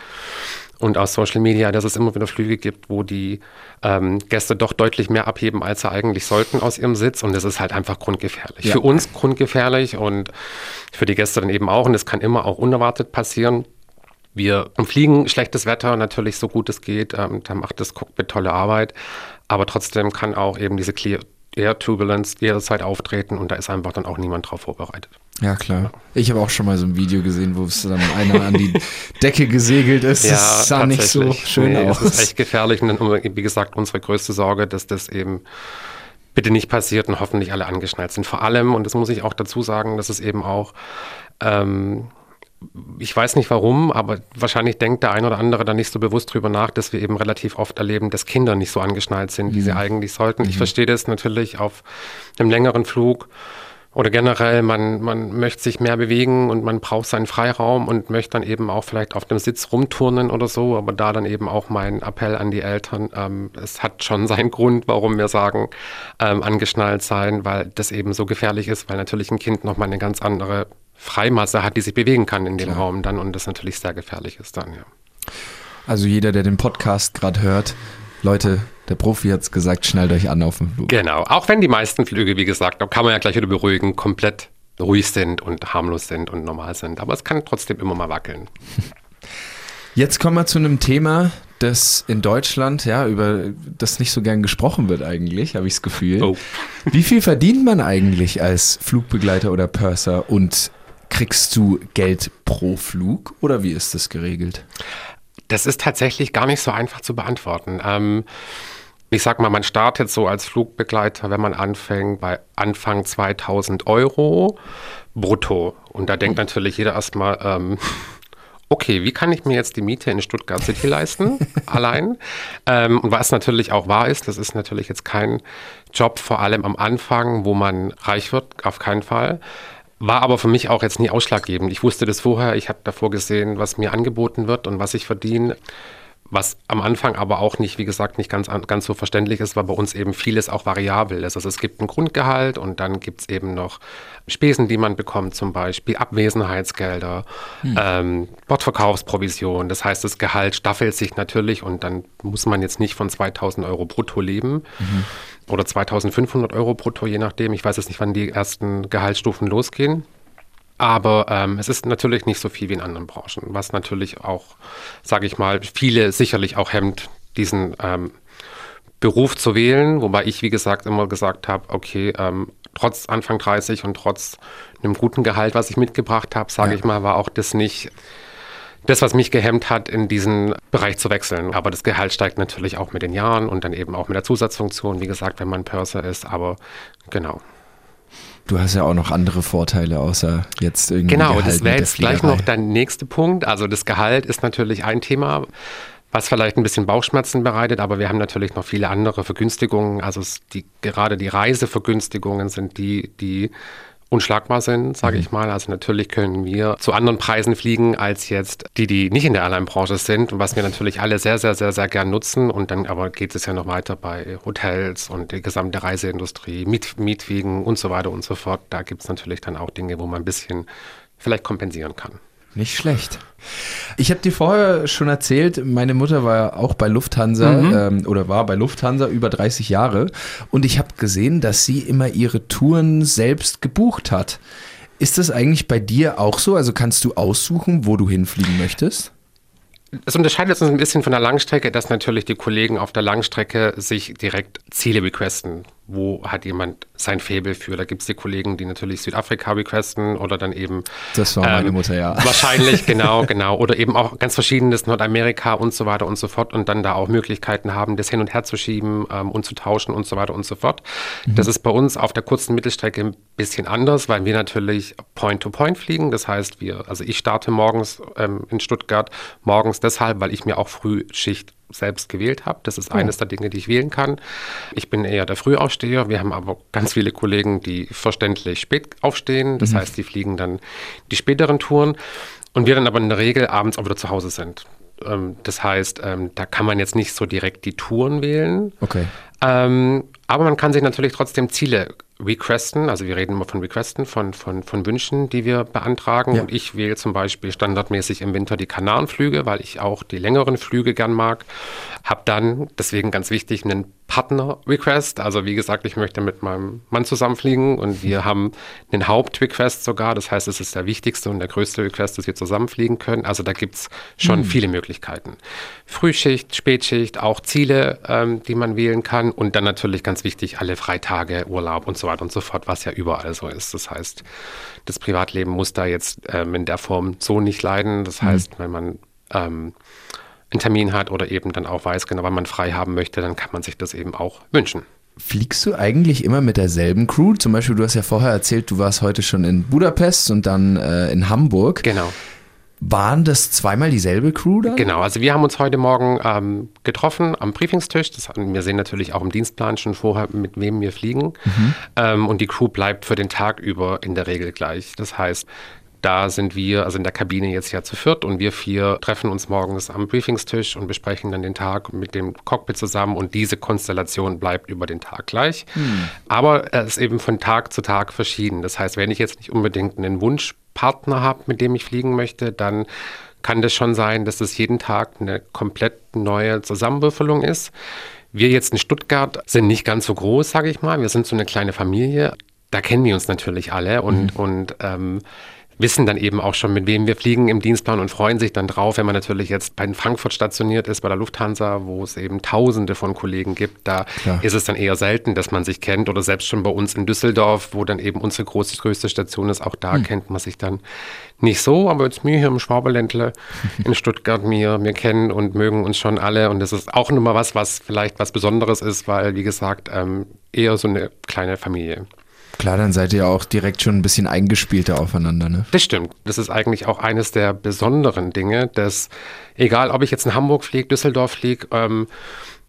[SPEAKER 4] und aus Social Media, dass es immer wieder Flüge gibt, wo die ähm, Gäste doch deutlich mehr abheben, als sie eigentlich sollten aus ihrem Sitz. Und das ist halt einfach grundgefährlich. Ja. Für uns grundgefährlich und für die Gäste dann eben auch. Und das kann immer auch unerwartet passieren. Wir fliegen schlechtes Wetter natürlich so gut es geht. Ähm, da macht das Cockpit tolle Arbeit. Aber trotzdem kann auch eben diese Clear Air Turbulence jederzeit auftreten und da ist einfach dann auch niemand drauf vorbereitet.
[SPEAKER 3] Ja, klar. Ich habe auch schon mal so ein Video gesehen, wo es dann einer an die (laughs) Decke gesegelt ist.
[SPEAKER 4] Ja, das sah nicht so schön nee, aus. Das ist echt gefährlich. Und dann, wie gesagt, unsere größte Sorge, dass das eben bitte nicht passiert und hoffentlich alle angeschnallt sind. Vor allem, und das muss ich auch dazu sagen, dass es eben auch ähm, ich weiß nicht warum, aber wahrscheinlich denkt der ein oder andere da nicht so bewusst drüber nach, dass wir eben relativ oft erleben, dass Kinder nicht so angeschnallt sind, wie mhm. sie eigentlich sollten. Mhm. Ich verstehe das natürlich auf einem längeren Flug oder generell, man, man möchte sich mehr bewegen und man braucht seinen Freiraum und möchte dann eben auch vielleicht auf dem Sitz rumturnen oder so, aber da dann eben auch mein Appell an die Eltern, ähm, es hat schon (laughs) seinen Grund, warum wir sagen, ähm, angeschnallt sein, weil das eben so gefährlich ist, weil natürlich ein Kind nochmal eine ganz andere Freimasse hat, die sich bewegen kann in dem Klar. Raum dann und das natürlich sehr gefährlich ist dann, ja.
[SPEAKER 3] Also jeder, der den Podcast gerade hört, Leute, der Profi hat es gesagt, schnallt euch an auf dem Flug.
[SPEAKER 4] Genau, auch wenn die meisten Flüge, wie gesagt, da kann man ja gleich wieder beruhigen, komplett ruhig sind und harmlos sind und normal sind. Aber es kann trotzdem immer mal wackeln. (laughs)
[SPEAKER 3] Jetzt kommen wir zu einem Thema, das in Deutschland, ja, über das nicht so gern gesprochen wird eigentlich, habe ich das Gefühl. Oh. Wie viel verdient man eigentlich als Flugbegleiter oder Purser und kriegst du Geld pro Flug oder wie ist das geregelt?
[SPEAKER 4] Das ist tatsächlich gar nicht so einfach zu beantworten. Ähm, ich sag mal, man startet so als Flugbegleiter, wenn man anfängt, bei Anfang 2000 Euro brutto. Und da denkt natürlich jeder erstmal, ähm, okay, wie kann ich mir jetzt die Miete in Stuttgart City leisten, (laughs) allein? Ähm, und was natürlich auch wahr ist, das ist natürlich jetzt kein Job, vor allem am Anfang, wo man reich wird, auf keinen Fall. War aber für mich auch jetzt nie ausschlaggebend. Ich wusste das vorher, ich habe davor gesehen, was mir angeboten wird und was ich verdiene. Was am Anfang aber auch nicht, wie gesagt, nicht ganz, ganz so verständlich ist, weil bei uns eben vieles auch variabel ist. Also es gibt ein Grundgehalt und dann gibt es eben noch Spesen, die man bekommt, zum Beispiel Abwesenheitsgelder, hm. ähm, Bordverkaufsprovision. Das heißt, das Gehalt staffelt sich natürlich und dann muss man jetzt nicht von 2000 Euro brutto leben. Mhm. Oder 2500 Euro brutto, je nachdem. Ich weiß jetzt nicht, wann die ersten Gehaltsstufen losgehen. Aber ähm, es ist natürlich nicht so viel wie in anderen Branchen, was natürlich auch, sage ich mal, viele sicherlich auch hemmt, diesen ähm, Beruf zu wählen. Wobei ich, wie gesagt, immer gesagt habe, okay, ähm, trotz Anfang 30 und trotz einem guten Gehalt, was ich mitgebracht habe, sage
[SPEAKER 3] Ja.
[SPEAKER 4] ich mal, war auch das nicht das, was mich gehemmt hat, in diesen Bereich zu wechseln. Aber das Gehalt steigt natürlich auch mit den Jahren und dann eben auch mit der Zusatzfunktion, wie gesagt, wenn man Purser ist. Aber genau.
[SPEAKER 3] Du hast ja auch noch andere Vorteile, außer jetzt irgendwie.
[SPEAKER 4] Genau,
[SPEAKER 3] Gehalt
[SPEAKER 4] das
[SPEAKER 3] mit
[SPEAKER 4] wäre jetzt gleich noch der nächste Punkt. Also das Gehalt ist natürlich ein Thema, was vielleicht ein bisschen Bauchschmerzen bereitet, aber wir haben natürlich noch viele andere Vergünstigungen. Also die, gerade die Reisevergünstigungen sind die, die unschlagbar sind, sage ich mal. Also natürlich können wir zu anderen Preisen fliegen als jetzt die, die nicht in der Airline-Branche sind und was wir natürlich alle sehr, sehr, sehr, sehr gern nutzen. Und dann aber geht es ja noch weiter bei Hotels und die gesamte Reiseindustrie, Miet, Mietwegen und so weiter und so fort. Da gibt es natürlich dann auch Dinge, wo man ein bisschen vielleicht kompensieren kann.
[SPEAKER 3] Nicht schlecht. Ich habe dir vorher schon erzählt, meine Mutter war auch bei Lufthansa
[SPEAKER 4] Mhm.
[SPEAKER 3] ähm, oder war bei Lufthansa über 30 Jahre und ich habe gesehen, dass sie immer ihre Touren selbst gebucht hat. Ist das eigentlich bei dir auch so? Also kannst du aussuchen, wo du hinfliegen möchtest?
[SPEAKER 4] Es unterscheidet uns ein bisschen von der Langstrecke, dass natürlich die Kollegen auf der Langstrecke sich direkt Ziele requesten. Wo hat jemand sein Faible für? Da gibt es die Kollegen, die natürlich Südafrika requesten oder dann eben.
[SPEAKER 3] Das war meine
[SPEAKER 4] ähm,
[SPEAKER 3] Mutter, ja. (laughs)
[SPEAKER 4] Wahrscheinlich, genau, genau. Oder eben auch ganz verschiedenes Nordamerika und so weiter und so fort und dann da auch Möglichkeiten haben, das hin und her zu schieben ähm, und zu tauschen und so weiter und so fort. Das ist bei uns auf der kurzen Mittelstrecke ein bisschen anders, weil wir natürlich Point-to-Point fliegen. Das heißt, wir, also ich starte morgens ähm, in Stuttgart, morgens deshalb, weil ich mir auch Frühschicht selbst gewählt habe. Das ist eines der Dinge, die ich wählen kann. Ich bin eher der Frühaufsteher. Wir haben aber ganz viele Kollegen, die verständlich spät aufstehen. Das heißt, die fliegen dann die späteren Touren und wir dann aber in der Regel abends auch wieder zu Hause sind. Ähm, Das heißt, ähm, da kann man jetzt nicht so direkt die Touren wählen.
[SPEAKER 3] Okay.
[SPEAKER 4] Ähm, aber man kann sich natürlich trotzdem Ziele requesten. Also wir reden immer von Requesten, von, von, von Wünschen, die wir beantragen.
[SPEAKER 3] Ja.
[SPEAKER 4] Und ich wähle zum Beispiel standardmäßig im Winter die Kanarenflüge, weil ich auch die längeren Flüge gern mag. Hab dann, deswegen ganz wichtig, einen Partner-Request. Also wie gesagt, ich möchte mit meinem Mann zusammenfliegen und wir haben einen Haupt-Request sogar. Das heißt, es ist der wichtigste und der größte Request, dass wir zusammenfliegen können. Also da gibt's schon viele Möglichkeiten. Frühschicht, Spätschicht, auch Ziele, ähm, die man wählen kann. Und dann natürlich ganz wichtig, alle Freitage, Urlaub und so weiter und so fort, was ja überall so ist. Das heißt, das Privatleben muss da jetzt ähm, in der Form so nicht leiden. Das heißt, wenn man ähm, einen Termin hat oder eben dann auch weiß, genau, wann man frei haben möchte, dann kann man sich das eben auch wünschen.
[SPEAKER 3] Fliegst du eigentlich immer mit derselben Crew? Zum Beispiel, du hast ja vorher erzählt, du warst heute schon in Budapest und dann äh, in Hamburg.
[SPEAKER 4] Genau.
[SPEAKER 3] Waren das zweimal dieselbe Crew dann?
[SPEAKER 4] Genau, also wir haben uns heute Morgen ähm, getroffen am Briefingstisch. Das, wir sehen natürlich auch im Dienstplan schon vorher, mit wem wir fliegen. Ähm, und die Crew bleibt für den Tag über in der Regel gleich. Das heißt, da sind wir, also in der Kabine jetzt ja zu viert und wir vier treffen uns morgens am Briefingstisch und besprechen dann den Tag mit dem Cockpit zusammen und diese Konstellation bleibt über den Tag gleich. Aber es ist eben von Tag zu Tag verschieden. Das heißt, wenn ich jetzt nicht unbedingt einen Wunschpartner habe, mit dem ich fliegen möchte, dann kann das schon sein, dass es jeden Tag eine komplett neue Zusammenwürfelung ist. Wir jetzt in Stuttgart sind nicht ganz so groß, sage ich mal. Wir sind so eine kleine Familie. Da kennen wir uns natürlich alle und, und ähm, wissen dann eben auch schon, mit wem wir fliegen im Dienstplan und freuen sich dann drauf, wenn man natürlich jetzt bei Frankfurt stationiert ist, bei der Lufthansa, wo es eben tausende von Kollegen gibt. Da
[SPEAKER 3] Klar.
[SPEAKER 4] ist es dann eher selten, dass man sich kennt oder selbst schon bei uns in Düsseldorf, wo dann eben unsere große, größte Station ist, auch da kennt man sich dann nicht so. Aber jetzt mir hier im Schwaberländle in (laughs) Stuttgart, wir, wir kennen und mögen uns schon alle und das ist auch nochmal was, was vielleicht was Besonderes ist, weil, wie gesagt, ähm, eher so eine kleine Familie.
[SPEAKER 3] Klar, dann seid ihr auch direkt schon ein bisschen eingespielter aufeinander, ne?
[SPEAKER 4] Das stimmt. Das ist eigentlich auch eines der besonderen Dinge, dass egal, ob ich jetzt in Hamburg fliege, Düsseldorf fliege ähm,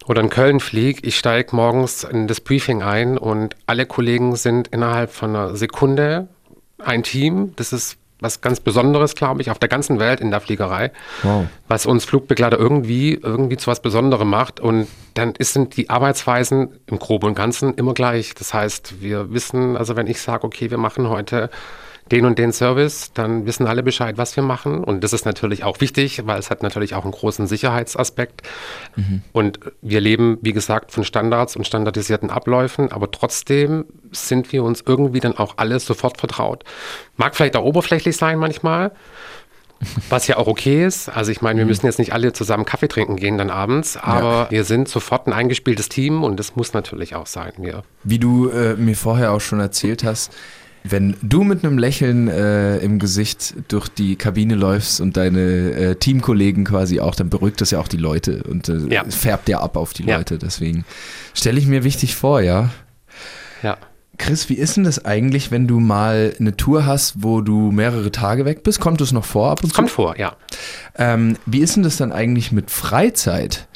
[SPEAKER 4] oder in Köln fliege, ich steige morgens in das Briefing ein und alle Kollegen sind innerhalb von einer Sekunde ein Team. Das ist was ganz Besonderes, glaube ich, auf der ganzen Welt in der Fliegerei,
[SPEAKER 3] Wow.
[SPEAKER 4] was uns Flugbegleiter irgendwie, irgendwie zu was Besonderem macht. Und dann sind die Arbeitsweisen im Groben und Ganzen immer gleich. Das heißt, wir wissen, also wenn ich sage, okay, wir machen heute den und den Service, dann wissen alle Bescheid, was wir machen. Und das ist natürlich auch wichtig, weil es hat natürlich auch einen großen Sicherheitsaspekt. Und wir leben, wie gesagt, von Standards und standardisierten Abläufen, aber trotzdem sind wir uns irgendwie dann auch alle sofort vertraut. Mag vielleicht auch oberflächlich sein manchmal, (laughs) Was ja auch okay ist. Also ich meine, wir müssen jetzt nicht alle zusammen Kaffee trinken gehen dann abends, aber ja. wir sind sofort ein eingespieltes Team und das muss natürlich auch sein. Wir.
[SPEAKER 3] Wie du äh, mir vorher auch schon erzählt hast, wenn du mit einem Lächeln äh, im Gesicht durch die Kabine läufst und deine äh, Teamkollegen quasi auch, dann beruhigt das ja auch die Leute und äh, ja. färbt ja ab auf die ja. Leute. Deswegen stelle ich mir wichtig vor, ja.
[SPEAKER 4] Ja.
[SPEAKER 3] Chris, wie ist denn das eigentlich, wenn du mal eine Tour hast, wo du mehrere Tage weg bist? Kommt es noch vor ab und
[SPEAKER 4] zu? Kommt vor, ja.
[SPEAKER 3] Ähm, wie ist denn das dann eigentlich mit Freizeit?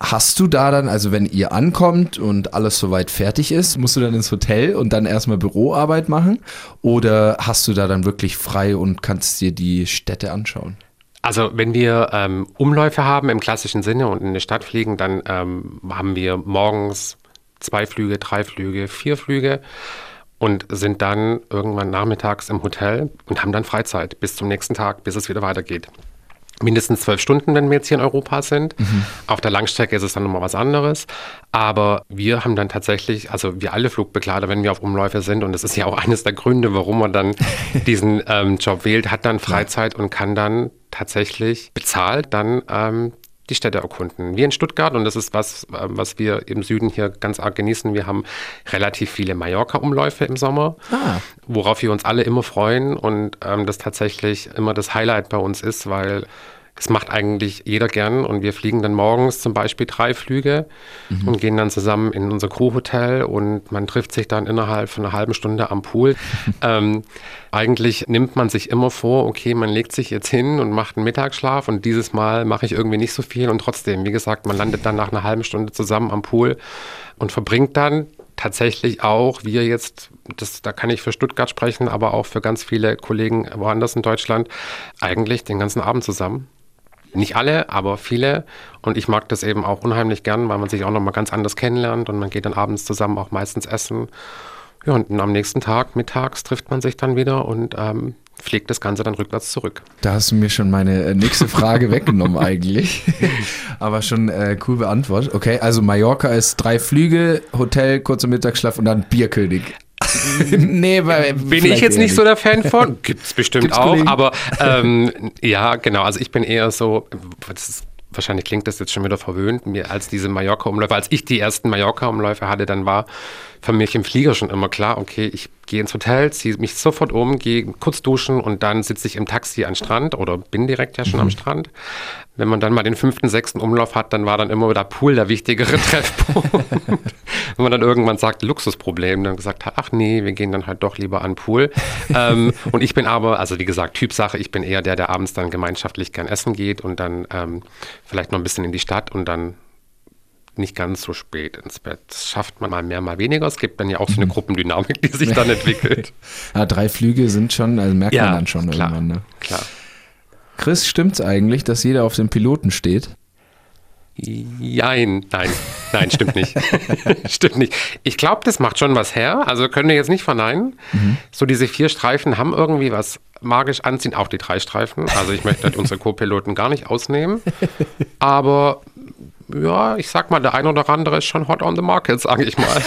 [SPEAKER 3] Hast du da dann, also wenn ihr ankommt und alles soweit fertig ist, musst du dann ins Hotel und dann erstmal Büroarbeit machen? Oder hast du da dann wirklich frei und kannst dir die Städte anschauen?
[SPEAKER 4] Also wenn wir ähm, Umläufe haben im klassischen Sinne und in eine Stadt fliegen, dann ähm, haben wir morgens zwei Flüge, drei Flüge, vier Flüge und sind dann irgendwann nachmittags im Hotel und haben dann Freizeit bis zum nächsten Tag, bis es wieder weitergeht mindestens zwölf Stunden, wenn wir jetzt hier in Europa sind. Mhm. Auf der Langstrecke ist es dann nochmal was anderes. Aber wir haben dann tatsächlich, also wir alle Flugbegleiter, wenn wir auf Umläufe sind, und das ist ja auch (laughs) eines der Gründe, warum man dann (laughs) diesen ähm, Job wählt, hat dann Freizeit und kann dann tatsächlich bezahlt dann ähm, die Städte erkunden. Wir in Stuttgart, und das ist was, äh, was wir im Süden hier ganz arg genießen, wir haben relativ viele Mallorca-Umläufe im Sommer, ah. worauf wir uns alle immer freuen und ähm, das tatsächlich immer das Highlight bei uns ist, weil das macht eigentlich jeder gern und wir fliegen dann morgens zum Beispiel drei Flüge mhm. und gehen dann zusammen in unser Crewhotel und man trifft sich dann innerhalb von einer halben Stunde am Pool. (laughs) ähm, eigentlich nimmt man sich immer vor, okay, man legt sich jetzt hin und macht einen Mittagsschlaf und dieses Mal mache ich irgendwie nicht so viel und trotzdem, wie gesagt, man landet dann nach einer halben Stunde zusammen am Pool und verbringt dann tatsächlich auch, wir jetzt, das, da kann ich für Stuttgart sprechen, aber auch für ganz viele Kollegen woanders in Deutschland, eigentlich den ganzen Abend zusammen. Nicht alle, aber viele. Und ich mag das eben auch unheimlich gern, weil man sich auch nochmal ganz anders kennenlernt und man geht dann abends zusammen auch meistens essen. Ja, und am nächsten Tag, mittags, trifft man sich dann wieder und ähm, fliegt das Ganze dann rückwärts zurück.
[SPEAKER 3] Da hast du mir schon meine äh, nächste Frage (laughs) weggenommen eigentlich. Aber schon äh, cool beantwortet. Okay, also Mallorca ist drei Flüge, Hotel, kurzer Mittagsschlaf und dann Bierkönig. (laughs)
[SPEAKER 4] nee, weil bin ich jetzt nicht so der Fan von. (laughs) Gibt es bestimmt Gibt's auch, Kollegen? aber (laughs) ähm, ja, genau. Also ich bin eher so, ist, wahrscheinlich klingt das jetzt schon wieder verwöhnt, mir als diese Mallorca-Umläufe, als ich die ersten Mallorca-Umläufe hatte, dann war für mich im Flieger schon immer klar, okay, ich gehe ins Hotel, ziehe mich sofort um, gehe kurz duschen und dann sitze ich im Taxi am Strand oder bin direkt ja schon mhm. am Strand. Wenn man dann mal den fünften, sechsten Umlauf hat, dann war dann immer der Pool der wichtigere (laughs) Treffpunkt. Wenn man dann irgendwann sagt, Luxusproblem, dann gesagt hat, ach nee, wir gehen dann halt doch lieber an Pool. ähm, (laughs) und ich bin aber, also wie gesagt, Typsache, ich bin eher der, der abends dann gemeinschaftlich gern essen geht und dann ähm, vielleicht noch ein bisschen in die Stadt und dann nicht ganz so spät ins Bett. Das schafft man mal mehr, mal weniger. Es gibt dann ja auch so eine mhm. Gruppendynamik, die sich dann (laughs) entwickelt.
[SPEAKER 3] ja, drei Flüge sind schon, also merkt ja, man dann schon
[SPEAKER 4] klar,
[SPEAKER 3] irgendwann. Ne?
[SPEAKER 4] Klar.
[SPEAKER 3] Chris, stimmt's eigentlich, dass jeder auf dem Piloten steht?
[SPEAKER 4] Jein, nein, nein, stimmt nicht. (laughs) (laughs) stimmt nicht. Ich glaube, das macht schon was her. Also können wir jetzt nicht verneinen. Mhm. So diese vier Streifen haben irgendwie was magisch anziehen, auch die drei Streifen. Also ich möchte unsere Co-Piloten gar nicht ausnehmen. Aber ja, ich sag mal, der ein oder andere ist schon hot on the market, sage ich mal.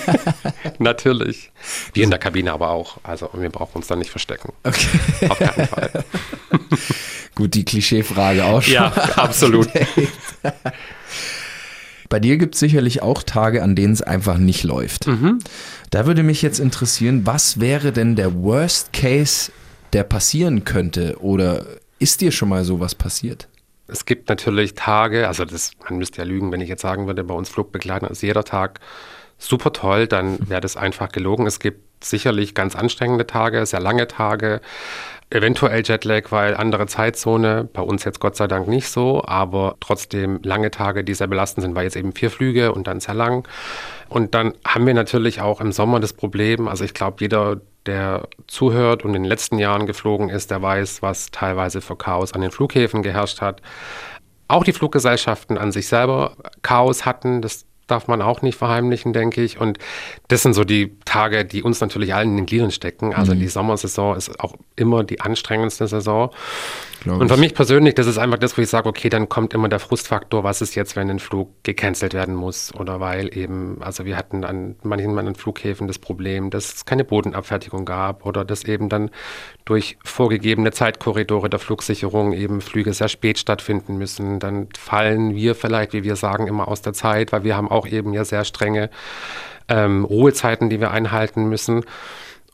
[SPEAKER 4] (laughs) (laughs) Natürlich. Wir in der Kabine aber auch. Also wir brauchen uns da nicht verstecken. Okay. Auf keinen Fall. (laughs)
[SPEAKER 3] Gut, die Klischeefrage auch schon.
[SPEAKER 4] Ja, absolut.
[SPEAKER 3] Bei dir gibt es sicherlich auch Tage, an denen es einfach nicht läuft. Mhm. Da würde mich jetzt interessieren, was wäre denn der Worst Case, der passieren könnte? Oder ist dir schon mal sowas passiert?
[SPEAKER 4] Es gibt natürlich Tage, also das, man müsste ja lügen, wenn ich jetzt sagen würde, bei uns Flugbegleitern ist jeder Tag super toll, dann wäre das einfach gelogen. Es gibt sicherlich ganz anstrengende Tage, sehr lange Tage, eventuell Jetlag, weil andere Zeitzone, bei uns jetzt Gott sei Dank nicht so, aber trotzdem lange Tage, die sehr belastend sind, weil jetzt eben vier Flüge und dann sehr lang. Und dann haben wir natürlich auch im Sommer das Problem, also ich glaube, jeder, der zuhört und in den letzten Jahren geflogen ist, der weiß, was teilweise für Chaos an den Flughäfen geherrscht hat. Auch die Fluggesellschaften an sich selber Chaos hatten. Das darf man auch nicht verheimlichen, denke ich. Und das sind so die Tage, die uns natürlich allen in den Gliedern stecken. Also mhm. die Sommersaison ist auch immer die anstrengendste Saison. Und für mich persönlich, das ist einfach das, wo ich sage, okay, dann kommt immer der Frustfaktor, was ist jetzt, wenn ein Flug gecancelt werden muss oder weil eben, also wir hatten an manchen an Flughäfen das Problem, dass es keine Bodenabfertigung gab oder dass eben dann durch vorgegebene Zeitkorridore der Flugsicherung eben Flüge sehr spät stattfinden müssen. Dann fallen wir vielleicht, wie wir sagen, immer aus der Zeit, weil wir haben auch eben ja sehr strenge ähm, Ruhezeiten, die wir einhalten müssen.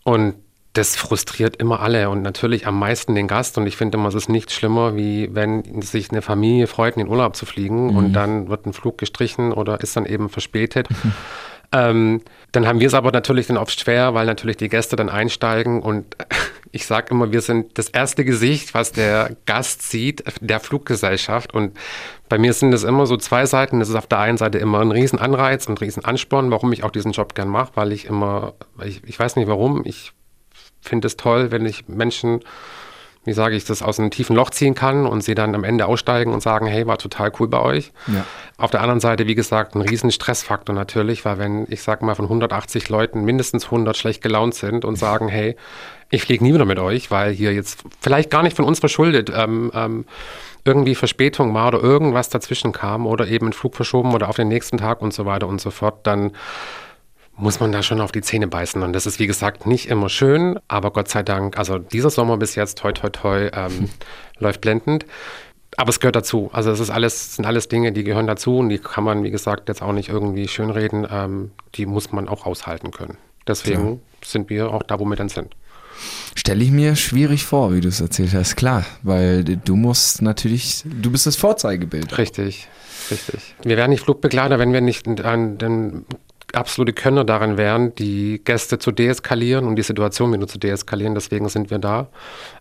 [SPEAKER 4] Und das frustriert immer alle und natürlich am meisten den Gast. Und ich finde immer, es ist nichts schlimmer, wie wenn sich eine Familie freut, in den Urlaub zu fliegen mhm. und dann wird ein Flug gestrichen oder ist dann eben verspätet. Mhm. (laughs) Ähm, dann haben wir es aber natürlich dann oft schwer, weil natürlich die Gäste dann einsteigen und (laughs) ich sage immer, wir sind das erste Gesicht, was der Gast sieht, der Fluggesellschaft. Und bei mir sind es immer so zwei Seiten. Das ist auf der einen Seite immer ein Riesenanreiz und ein Riesenansporn, warum ich auch diesen Job gern mache, weil ich immer, ich, ich weiß nicht warum, ich finde es toll, wenn ich Menschen, wie sage ich, das aus einem tiefen Loch ziehen kann und sie dann am Ende aussteigen und sagen, hey, war total cool bei euch. Ja. Auf der anderen Seite, wie gesagt, ein riesen Stressfaktor natürlich, weil wenn, ich sage mal, von 180 Leuten mindestens 100 schlecht gelaunt sind und sagen, (laughs) hey, ich fliege nie wieder mit euch, weil hier jetzt vielleicht gar nicht von uns verschuldet, ähm, ähm, irgendwie Verspätung war oder irgendwas dazwischen kam oder eben ein Flug verschoben oder auf den nächsten Tag und so weiter und so fort, dann muss man da schon auf die Zähne beißen. Und das ist, wie gesagt, nicht immer schön, aber Gott sei Dank, also dieser Sommer bis jetzt, toi, toi, toi, ähm, hm. (laughs) läuft blendend. Aber es gehört dazu. Also es ist alles, sind alles Dinge, die gehören dazu und die kann man, wie gesagt, jetzt auch nicht irgendwie schönreden. Ähm, die muss man auch aushalten können. Deswegen ja. sind wir auch da, wo wir dann sind.
[SPEAKER 3] Stelle ich mir schwierig vor, wie du es erzählt hast. Klar, weil du musst natürlich, du bist das Vorzeigebild.
[SPEAKER 4] Richtig, richtig. Wir wären nicht Flugbegleiter, wenn wir nicht an den absolute Könner darin wären, die Gäste zu deeskalieren und die Situation wieder zu deeskalieren. Deswegen sind wir da,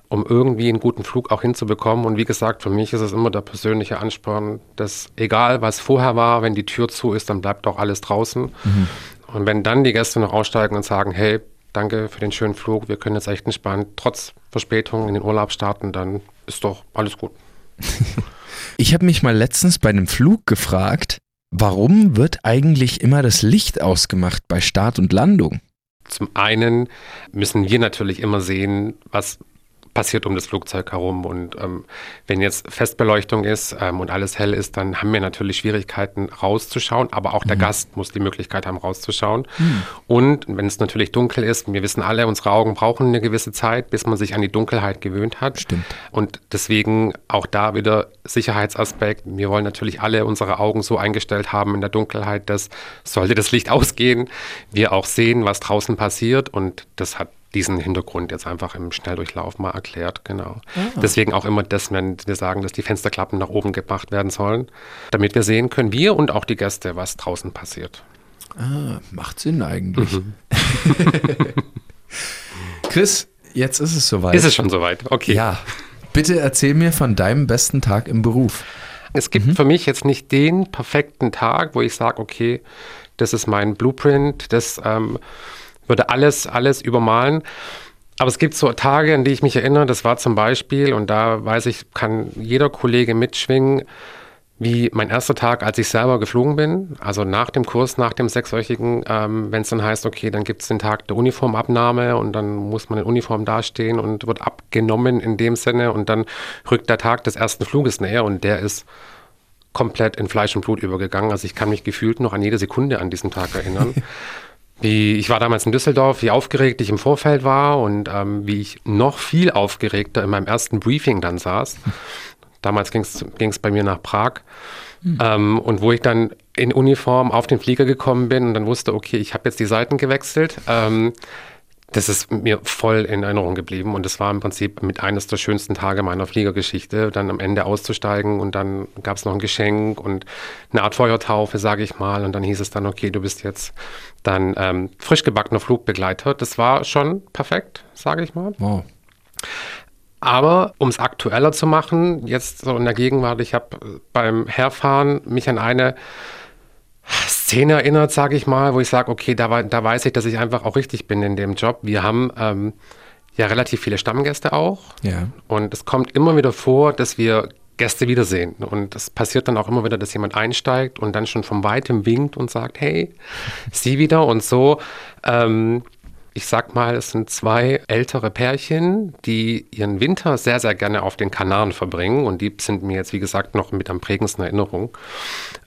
[SPEAKER 4] um irgendwie einen guten Flug auch hinzubekommen. Und wie gesagt, für mich ist es immer der persönliche Ansporn, dass egal was vorher war, wenn die Tür zu ist, dann bleibt auch alles draußen. Mhm. Und wenn dann die Gäste noch aussteigen und sagen, hey, danke für den schönen Flug, wir können jetzt echt entspannt, trotz Verspätung in den Urlaub starten, dann ist doch alles gut. (laughs)
[SPEAKER 3] ich habe mich mal letztens bei einem Flug gefragt, Warum wird eigentlich immer das Licht ausgemacht bei Start und Landung?
[SPEAKER 4] Zum einen müssen wir natürlich immer sehen, was passiert um das Flugzeug herum. Und ähm, wenn jetzt Festbeleuchtung ist ähm, und alles hell ist, dann haben wir natürlich Schwierigkeiten rauszuschauen, aber auch der mhm. Gast muss die Möglichkeit haben, rauszuschauen. Mhm. Und wenn es natürlich dunkel ist, wir wissen alle, unsere Augen brauchen eine gewisse Zeit, bis man sich an die Dunkelheit gewöhnt hat.
[SPEAKER 3] Stimmt.
[SPEAKER 4] Und deswegen auch da wieder Sicherheitsaspekt. Wir wollen natürlich alle unsere Augen so eingestellt haben in der Dunkelheit, dass sollte das Licht (laughs) ausgehen, wir auch sehen, was draußen passiert. Und das hat diesen Hintergrund jetzt einfach im Schnelldurchlauf mal erklärt, genau. Ah. Deswegen auch immer das, wenn wir sagen, dass die Fensterklappen nach oben gebracht werden sollen, damit wir sehen können, wir und auch die Gäste, was draußen passiert.
[SPEAKER 3] Ah, macht Sinn eigentlich. Mhm. (laughs) Chris, jetzt ist es soweit.
[SPEAKER 4] Ist es schon soweit? Okay.
[SPEAKER 3] Ja. Bitte erzähl mir von deinem besten Tag im Beruf.
[SPEAKER 4] Es gibt mhm. für mich jetzt nicht den perfekten Tag, wo ich sage, okay, das ist mein Blueprint, das ähm, würde alles, alles übermalen. Aber es gibt so Tage, an die ich mich erinnere, das war zum Beispiel, und da weiß ich, kann jeder Kollege mitschwingen, wie mein erster Tag, als ich selber geflogen bin, also nach dem Kurs, nach dem sechswöchigen, ähm, wenn es dann heißt, okay, dann gibt es den Tag der Uniformabnahme und dann muss man in Uniform dastehen und wird abgenommen in dem Sinne und dann rückt der Tag des ersten Fluges näher und der ist komplett in Fleisch und Blut übergegangen. Also ich kann mich gefühlt noch an jede Sekunde an diesen Tag erinnern. (laughs) Wie, ich war damals in Düsseldorf, wie aufgeregt ich im Vorfeld war und ähm, wie ich noch viel aufgeregter in meinem ersten Briefing dann saß. (laughs) Damals ging es bei mir nach Prag. Mhm. Ähm, und wo ich dann in Uniform auf den Flieger gekommen bin und dann wusste, okay, ich habe jetzt die Seiten gewechselt. Ähm, das ist mir voll in Erinnerung geblieben und das war im Prinzip mit eines der schönsten Tage meiner Fliegergeschichte, dann am Ende auszusteigen und dann gab es noch ein Geschenk und eine Art Feuertaufe, sage ich mal, und dann hieß es dann, okay, du bist jetzt dann ähm, frisch gebackener Flugbegleiter. Das war schon perfekt, sage ich mal. Wow. Aber um es aktueller zu machen, jetzt so in der Gegenwart, ich habe beim Herfahren mich an eine Szene erinnert, sage ich mal, wo ich sage, okay, da, da weiß ich, dass ich einfach auch richtig bin in dem Job. Wir haben ähm, ja relativ viele Stammgäste auch. Ja. Und es kommt immer wieder vor, dass wir Gäste wiedersehen. Und es passiert dann auch immer wieder, dass jemand einsteigt und dann schon von weitem winkt und sagt, hey, sie wieder und so. Ähm, ich sag mal, es sind zwei ältere Pärchen, die ihren Winter sehr, sehr gerne auf den Kanaren verbringen. Und die sind mir jetzt, wie gesagt, noch mit am prägendsten Erinnerung.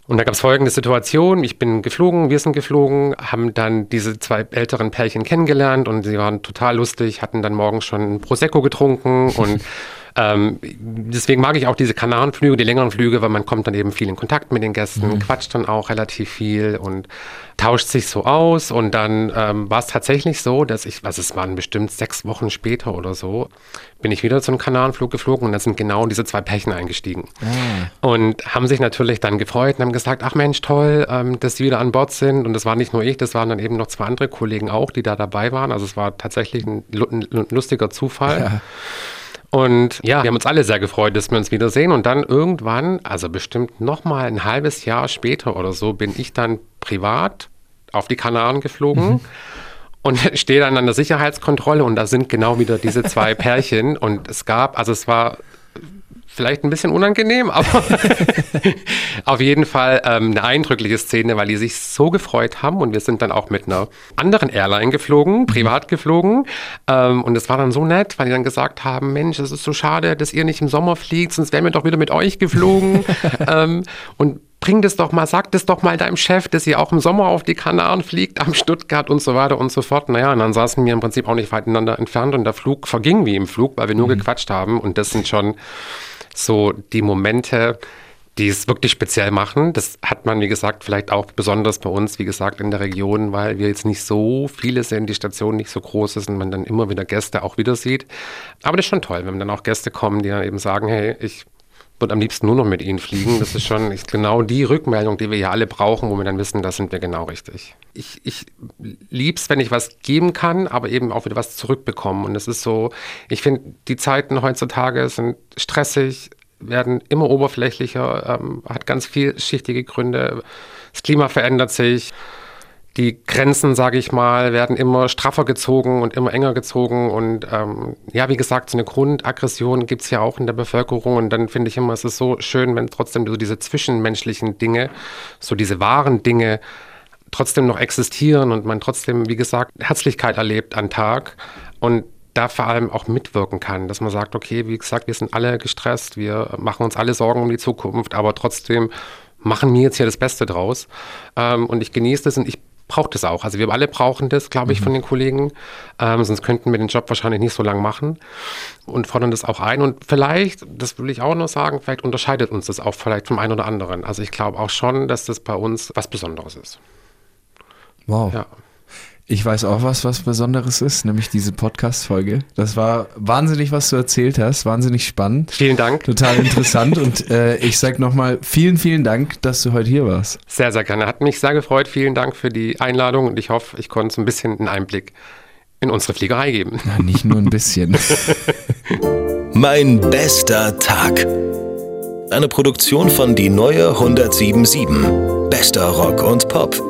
[SPEAKER 4] Und da gab es folgende Situation. Ich bin geflogen, wir sind geflogen, haben dann diese zwei älteren Pärchen kennengelernt und sie waren total lustig, hatten dann morgens schon Prosecco getrunken und (laughs) ähm, deswegen mag ich auch diese Kanarenflüge, die längeren Flüge, weil man kommt dann eben viel in Kontakt mit den Gästen, mhm. quatscht dann auch relativ viel und tauscht sich so aus. Und dann ähm, war es tatsächlich so, dass ich, was es waren bestimmt sechs Wochen später oder so, bin ich wieder zu einem Kanarenflug geflogen und da sind genau diese zwei Pärchen eingestiegen. Ah. Und haben sich natürlich dann gefreut und haben gesagt, ach Mensch, toll, ähm, dass sie wieder an Bord sind. Und das war nicht nur ich, das waren dann eben noch zwei andere Kollegen auch, die da dabei waren. Also es war tatsächlich ein, ein lustiger Zufall. Ja. Und ja, wir haben uns alle sehr gefreut, dass wir uns wiedersehen. Und dann irgendwann, also bestimmt noch mal ein halbes Jahr später oder so, bin ich dann privat auf die Kanaren geflogen. Mhm. Und (laughs) stehe dann an der Sicherheitskontrolle und da sind genau wieder diese zwei (laughs) Pärchen. Und es gab, also es war vielleicht ein bisschen unangenehm, aber (laughs) auf jeden Fall ähm, eine eindrückliche Szene, weil die sich so gefreut haben und wir sind dann auch mit einer anderen Airline geflogen, privat geflogen ähm, und es war dann so nett, weil die dann gesagt haben, Mensch, es ist so schade, dass ihr nicht im Sommer fliegt, sonst wären wir doch wieder mit euch geflogen (laughs) ähm, und bring das doch mal, sag das doch mal deinem Chef, dass ihr auch im Sommer auf die Kanaren fliegt, am Stuttgart und so weiter und so fort. Naja, und dann saßen wir im Prinzip auch nicht voneinander entfernt und der Flug verging wie im Flug, weil wir nur mhm. gequatscht haben und das sind schon so die Momente, die es wirklich speziell machen. Das hat man, wie gesagt, vielleicht auch besonders bei uns, wie gesagt, in der Region, weil wir jetzt nicht so viele sind, die Station nicht so groß ist und man dann immer wieder Gäste auch wieder sieht. Aber das ist schon toll, wenn dann auch Gäste kommen, die dann eben sagen, hey, ich würde am liebsten nur noch mit ihnen fliegen. Das ist schon genau die Rückmeldung, die wir ja alle brauchen, wo wir dann wissen, da sind wir genau richtig. Ich, ich lieb's, wenn ich was geben kann, aber eben auch wieder was zurückbekommen. Und es ist so, ich finde, die Zeiten heutzutage sind stressig, werden immer oberflächlicher, ähm, hat ganz vielschichtige Gründe. Das Klima verändert sich. Die Grenzen, sage ich mal, werden immer straffer gezogen und immer enger gezogen. Und ähm, ja, wie gesagt, so eine Grundaggression gibt es ja auch in der Bevölkerung. Und dann finde ich immer, es ist so schön, wenn trotzdem so diese zwischenmenschlichen Dinge, so diese wahren Dinge trotzdem noch existieren und man trotzdem, wie gesagt, Herzlichkeit erlebt an Tag. Und da vor allem auch mitwirken kann, dass man sagt, okay, wie gesagt, wir sind alle gestresst, wir machen uns alle Sorgen um die Zukunft, aber trotzdem machen wir jetzt hier das Beste draus. Ähm, und ich genieße das und ich brauche das auch. Also wir alle brauchen das, glaube ich, mhm. von den Kollegen. Ähm, sonst könnten wir den Job wahrscheinlich nicht so lange machen und fordern das auch ein. Und vielleicht, das will ich auch noch sagen, vielleicht unterscheidet uns das auch vielleicht vom einen oder anderen. Also ich glaube auch schon, dass das bei uns was Besonderes ist.
[SPEAKER 3] Wow. Ja. Ich weiß auch was, was Besonderes ist, nämlich diese Podcast-Folge. Das war wahnsinnig, was du erzählt hast, wahnsinnig spannend.
[SPEAKER 4] Vielen Dank.
[SPEAKER 3] Total interessant (laughs) und äh, ich sag nochmal vielen, vielen Dank, dass du heute hier warst.
[SPEAKER 4] Sehr, sehr gerne. Hat mich sehr gefreut. Vielen Dank für die Einladung und ich hoffe, ich konnte so ein bisschen einen Einblick in unsere Fliegerei geben.
[SPEAKER 3] Na, nicht nur ein bisschen. (laughs)
[SPEAKER 1] mein bester Tag. Eine Produktion von Die Neue 1077. Bester Rock und Pop.